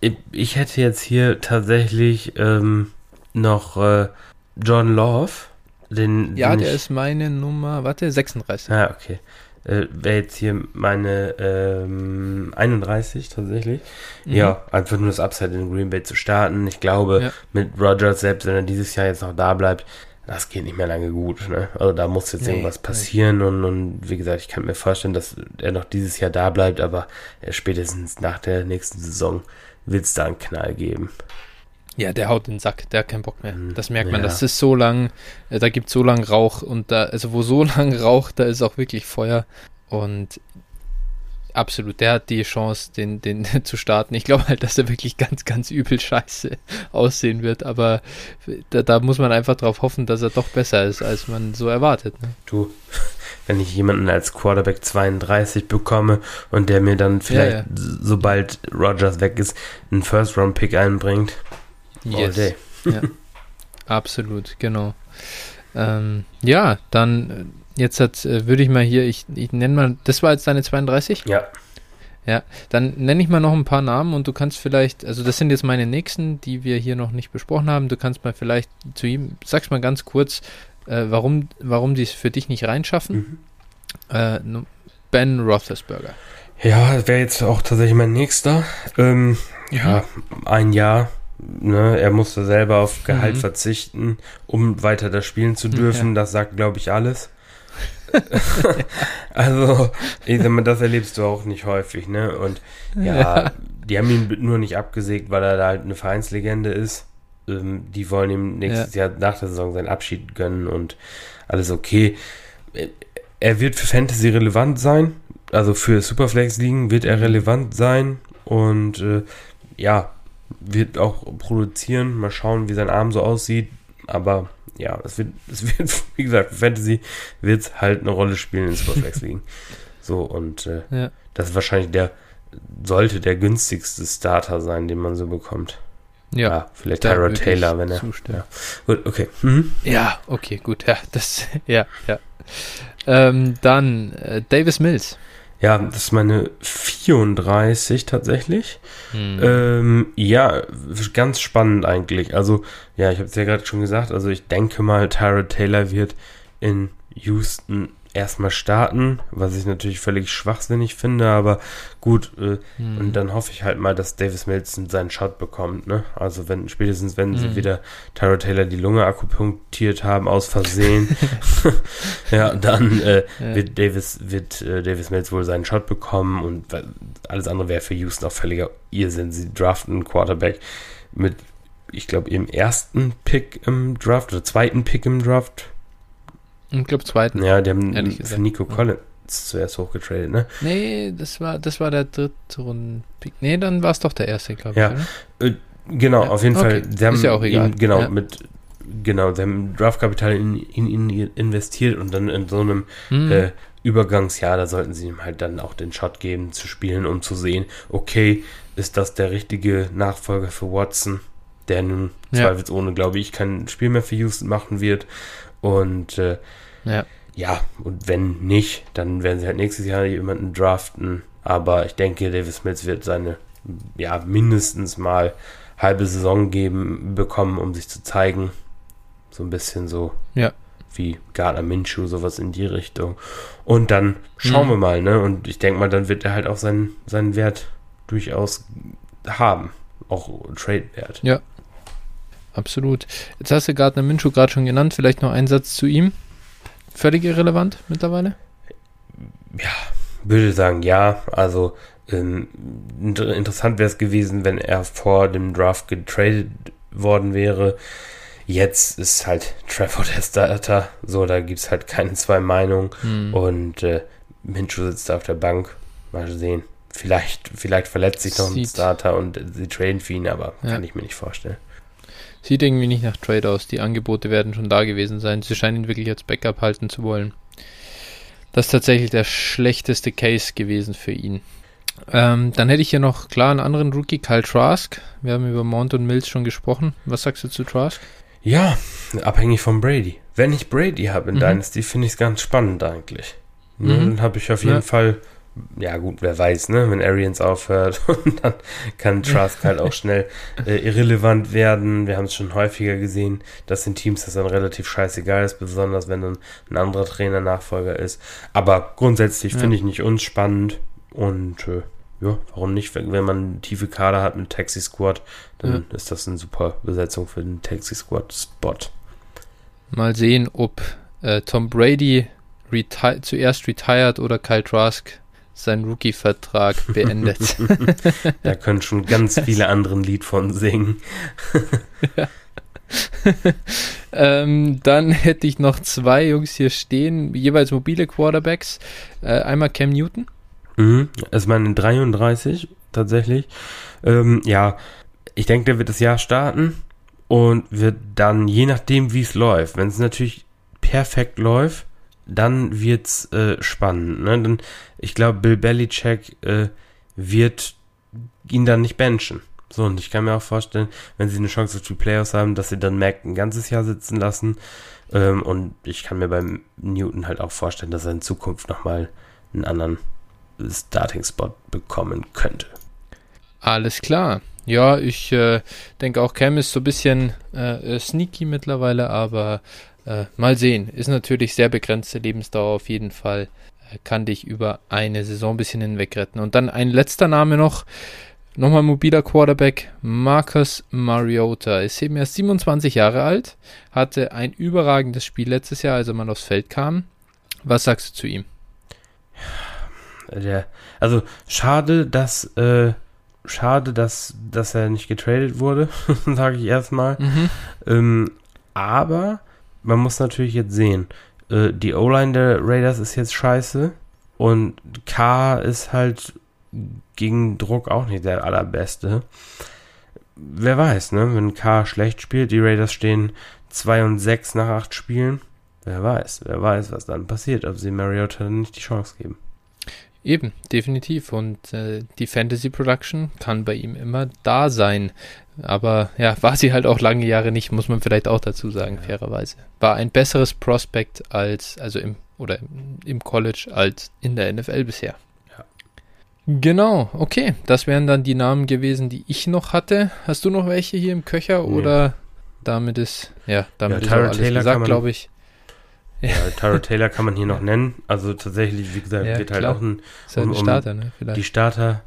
ich, ich hätte jetzt hier tatsächlich ähm, noch äh, John Love. Den, Ja, den der ich, ist meine Nummer, warte, 36. Ah, okay. Äh, Wäre jetzt hier meine ähm, 31 tatsächlich. Mhm. Ja, einfach nur das Upside in Green Bay zu starten. Ich glaube, Ja. mit Rogers, selbst wenn er dieses Jahr jetzt noch da bleibt, das geht nicht mehr lange gut. Ne? Also da muss jetzt Nee, irgendwas passieren und, und wie gesagt, ich kann mir vorstellen, dass er noch dieses Jahr da bleibt, aber spätestens nach der nächsten Saison wird es da einen Knall geben. Ja, der haut den Sack, der hat keinen Bock mehr. Mhm, Das merkt man, ja. das ist so lang, äh, da gibt so lang Rauch und da, also wo so [LAUGHS] lang raucht, da ist auch wirklich Feuer und absolut, der hat die Chance, den, den [LAUGHS] zu starten. Ich glaube halt, dass er wirklich ganz, ganz übel scheiße [LAUGHS] aussehen wird, aber da, da muss man einfach drauf hoffen, dass er doch besser ist, als man so erwartet. Ne? Du, wenn ich jemanden als Quarterback 32 bekomme und der mir dann vielleicht, ja. s- sobald Rogers weg ist, einen First-Round-Pick einbringt, all day. Ja, [LAUGHS] absolut, genau. Ähm, ja, dann äh, jetzt hat, äh, würde ich mal hier, ich, ich nenne mal, das war jetzt deine 32? Ja, Dann nenne ich mal noch ein paar Namen und du kannst vielleicht, also das sind jetzt meine nächsten, die wir hier noch nicht besprochen haben. Du kannst mal vielleicht zu ihm, sag's mal ganz kurz, äh, warum, warum die es für dich nicht reinschaffen. mhm. Äh, ben Roethlisberger. ja das wäre jetzt auch tatsächlich mein nächster. Ähm, ja, ein Jahr. Ne, er musste selber auf Gehalt Mhm. verzichten, um weiter das spielen zu dürfen. Das sagt, glaube ich, alles. [LAUGHS] also, ich sag mal, das erlebst du auch nicht häufig, ne? Und ja, die haben ihn nur nicht abgesägt, weil er da halt eine Vereinslegende ist. Ähm, die wollen ihm nächstes Jahr nach der Saison seinen Abschied gönnen und alles okay. Er wird für Fantasy relevant sein, also für Superflex-Ligen wird er relevant sein und äh, ja, wird auch produzieren. Mal schauen, wie sein Arm so aussieht. Aber ja, es wird, [LAUGHS] es wird, wie gesagt, Fantasy wird es halt eine Rolle spielen in Superflex-Ligen. [LAUGHS] so, und äh, Ja. das ist wahrscheinlich der, sollte der günstigste Starter sein, den man so bekommt. Ja, vielleicht Tyrod würde ich Taylor, wenn er. zustimmen. Gut, okay. Mhm. Ja, okay, gut. Ja, das, [LAUGHS] ja, ja. Ähm, dann äh, Davis Mills. Ja, das ist meine 34 tatsächlich. Hm. Ähm, ja, ganz spannend eigentlich. Also, ja, ich habe es ja gerade schon gesagt. Also, ich denke mal, Tyrod Taylor wird in Houston erstmal starten, was ich natürlich völlig schwachsinnig finde, aber gut. Äh, Hm. Und dann hoffe ich halt mal, dass Davis Mills seinen Shot bekommt, ne? Also, wenn, spätestens wenn sie Mhm. wieder Tyrod Taylor die Lunge akupunktiert haben, aus Versehen, [LAUGHS] ja, dann äh, Ja. wird Davis, wird äh, Davis Mills wohl seinen Shot bekommen und alles andere wäre für Houston auch völliger Irrsinn. Sie draften einen Quarterback mit, ich glaube, ihrem ersten Pick im Draft oder zweiten Pick im Draft. Ich glaube zweiten. Ja, die haben für Nico. Collins zuerst hochgetradet, ne? Nee, das war, das war der dritte Runden-Pick. Nee, dann war es doch der erste, glaube Ja. ich. Oder? Genau, Ja, auf jeden okay. Fall. Sie haben Ist ja auch egal. Ihn, genau, Ja. mit, genau, sie haben Draftkapital in, in ihn investiert und dann in so einem Hm. äh, Übergangsjahr, da sollten sie ihm halt dann auch den Shot geben, zu spielen, um zu sehen, okay, ist das der richtige Nachfolger für Watson, der nun Ja. zweifelsohne, glaube ich, kein Spiel mehr für Houston machen wird. Und äh, ja. ja, und wenn nicht, dann werden sie halt nächstes Jahr jemanden draften. Aber ich denke, Davis Mills wird seine, ja, mindestens mal halbe Saison geben, bekommen, um sich zu zeigen. So ein bisschen so. Ja. wie Gardner Minshew, sowas in die Richtung. Und dann schauen mhm. wir mal, ne? Und ich denke mal, dann wird er halt auch seinen, seinen Wert durchaus haben. Auch Trade-Wert. Ja. Absolut. Jetzt hast du Gardner Minshew gerade schon genannt. Vielleicht noch einen Satz zu ihm. Völlig irrelevant mittlerweile? Ja, würde sagen, ja. Also ähm, interessant wäre es gewesen, wenn er vor dem Draft getradet worden wäre. Jetzt ist halt Trevor der Starter. So, da gibt es halt keine zwei Meinungen. Hm. Und äh, Minshew sitzt auf der Bank. Mal sehen. Vielleicht, vielleicht verletzt sich noch Sieht. ein Starter und sie traden für ihn, aber ja. kann ich mir nicht vorstellen. Sieht irgendwie nicht nach Trade aus. Die Angebote werden schon da gewesen sein. Sie scheinen ihn wirklich als Backup halten zu wollen. Das ist tatsächlich der schlechteste Case gewesen für ihn. Ähm, dann hätte ich hier noch klar einen anderen Rookie, Kyle Trask. Wir haben über Mount und Mills schon gesprochen. Was sagst du zu Trask? Ja, abhängig von Brady. Wenn ich Brady habe in mhm. Dynasty, finde ich es ganz spannend eigentlich. Mhm. Dann habe ich auf jeden ja. Fall ja gut, wer weiß, ne, wenn Arians aufhört [LAUGHS] und dann kann Trask halt auch schnell äh, irrelevant werden. Wir haben es schon häufiger gesehen, dass den Teams das dann relativ scheißegal ist, besonders wenn dann ein anderer Trainer Nachfolger ist. Aber grundsätzlich ja. finde ich nicht unspannend und äh, ja, warum nicht? Wenn, wenn man tiefe Kader hat mit Taxi Squad, dann ja. ist das eine super Besetzung für den Taxi Squad Spot. Mal sehen, ob äh, Tom Brady reti zuerst retired oder Kyle Trask seinen Rookie-Vertrag beendet. [LAUGHS] da können schon ganz [LAUGHS] viele andere ein Lied von singen. ja. ähm, dann hätte ich noch zwei Jungs hier stehen, jeweils mobile Quarterbacks. Äh, einmal Cam Newton. Mhm, ist meine 33 tatsächlich. Ähm, ja, ich denke, der wird das Jahr starten und wird dann, je nachdem, wie es läuft, wenn es natürlich perfekt läuft, dann wird's äh, spannend. Ne? Dann, ich glaube, Bill Belichick äh, wird ihn dann nicht benchen. So, und ich kann mir auch vorstellen, wenn sie eine Chance auf die Playoffs haben, dass sie dann Mac ein ganzes Jahr sitzen lassen. Ähm, und ich kann mir beim Newton halt auch vorstellen, dass er in Zukunft nochmal einen anderen Starting-Spot bekommen könnte. Alles klar. Ja, ich äh, denke auch Cam ist so ein bisschen äh, äh sneaky mittlerweile, aber äh, mal sehen. Ist natürlich sehr begrenzte Lebensdauer auf jeden Fall. Kann dich über eine Saison ein bisschen hinweg retten. Und dann ein letzter Name noch. Nochmal mobiler Quarterback, Marcus Mariota. Ist eben erst 27 Jahre alt, hatte ein überragendes Spiel letztes Jahr, als er mal aufs Feld kam. Was sagst du zu ihm? Der, also schade, dass äh, schade, dass, dass er nicht getradet wurde, [LAUGHS] sage ich erstmal. Mhm. Ähm, aber man muss natürlich jetzt sehen, äh, die O-Line der Raiders ist jetzt scheiße und K ist halt gegen Druck auch nicht der allerbeste. Wer weiß, ne? Wenn K schlecht spielt, die Raiders stehen 2 und 6 nach 8 Spielen. Wer weiß, wer weiß, was dann passiert, ob sie Mariota nicht die Chance geben. Eben, definitiv. Und äh, die Fantasy Production kann bei ihm immer da sein. Aber ja, war sie halt auch lange Jahre nicht, muss man vielleicht auch dazu sagen, ja. fairerweise. War ein besseres Prospect als, also im, oder im College als in der NFL bisher. Ja. Genau, okay. Das wären dann die Namen gewesen, die ich noch hatte. Hast du noch welche hier im Köcher nee. oder damit ist, ja, damit ja, ist alles Taylor gesagt, glaube ich. Ja, Tyra Taylor kann man hier noch nennen. Also tatsächlich, wie gesagt, ja, geht halt auch ein, halt um, um Starter, ne? die Starter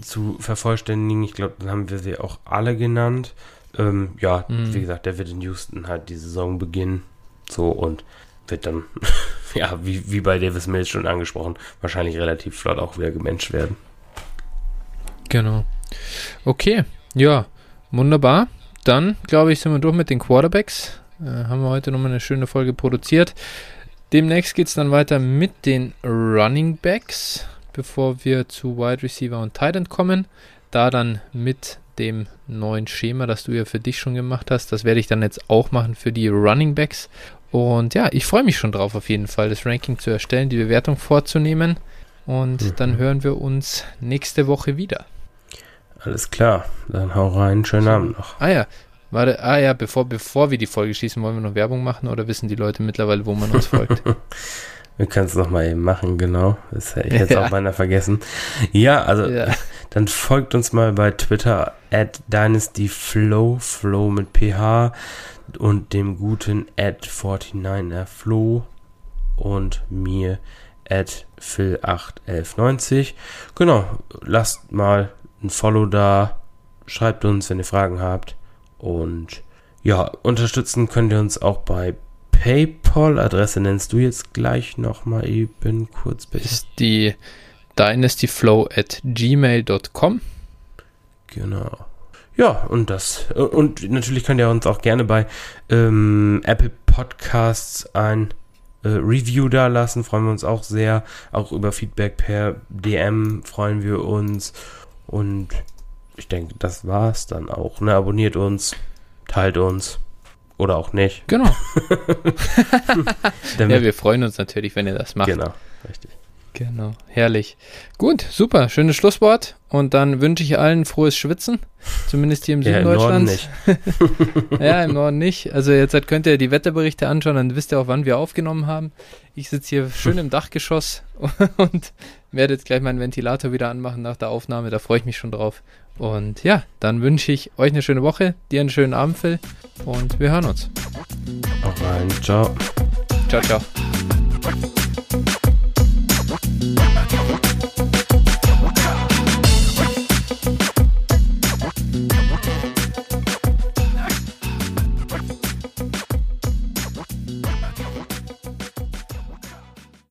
zu vervollständigen. Ich glaube, dann haben wir sie auch alle genannt. Ähm, ja, mhm. wie gesagt, der wird in Houston halt die Saison beginnen. So und wird dann, [LAUGHS] ja, wie, wie bei Davis Mills schon angesprochen, wahrscheinlich relativ flott auch wieder gemenscht werden. Genau. Okay, ja, wunderbar. Dann, glaube ich, sind wir durch mit den Quarterbacks. Äh, haben wir heute nochmal eine schöne Folge produziert. Demnächst geht es dann weiter mit den Running Backs, bevor wir zu Wide Receiver und Tight End kommen. Da dann mit dem neuen Schema, das du ja für dich schon gemacht hast. Das werde ich dann jetzt auch machen für die Running Backs. Und ja, ich freue mich schon drauf, auf jeden Fall das Ranking zu erstellen, die Bewertung vorzunehmen. Und mhm. dann hören wir uns nächste Woche wieder. Alles klar, dann hau rein, schönen Abend noch. Ah ja, Warte, ah ja, bevor, bevor wir die Folge schießen, wollen wir noch Werbung machen oder wissen die Leute mittlerweile, wo man uns folgt? [LAUGHS] wir können es noch mal eben machen, genau. Das hätte ich jetzt ja. auch beinahe vergessen. Ja, also ja. dann folgt uns mal bei Twitter at dynastyflow, flow mit ph und dem guten at 49erflow und mir at phil81190. Genau, lasst mal ein Follow da, schreibt uns, wenn ihr Fragen habt und ja, unterstützen könnt ihr uns auch bei PayPal. Adresse nennst du jetzt gleich nochmal eben kurz bitte. Ist die dynastyflow at gmail.com. Genau. Ja, und das. Und natürlich könnt ihr uns auch gerne bei ähm, Apple Podcasts ein äh, Review da lassen. Freuen wir uns auch sehr. Auch über Feedback per DM freuen wir uns. Und ich denke, das war's dann auch. Ne? Abonniert uns, teilt uns. Oder auch nicht. Genau. [LAUGHS] ja, wir freuen uns natürlich, wenn ihr das macht. Genau, richtig. Genau, herrlich. Gut, super, schönes Schlusswort. Und dann wünsche ich allen frohes Schwitzen, zumindest hier im Süden ja, Deutschlands. Im Norden nicht. [LAUGHS] ja, im Norden nicht. Also jetzt könnt ihr die Wetterberichte anschauen, dann wisst ihr auch, wann wir aufgenommen haben. Ich sitze hier schön im Dachgeschoss [LAUGHS] und werde jetzt gleich meinen Ventilator wieder anmachen nach der Aufnahme. Da freue ich mich schon drauf. Und ja, dann wünsche ich euch eine schöne Woche, dir einen schönen Abend, Phil. Und wir hören uns. Auch rein. Ciao. Ciao, ciao.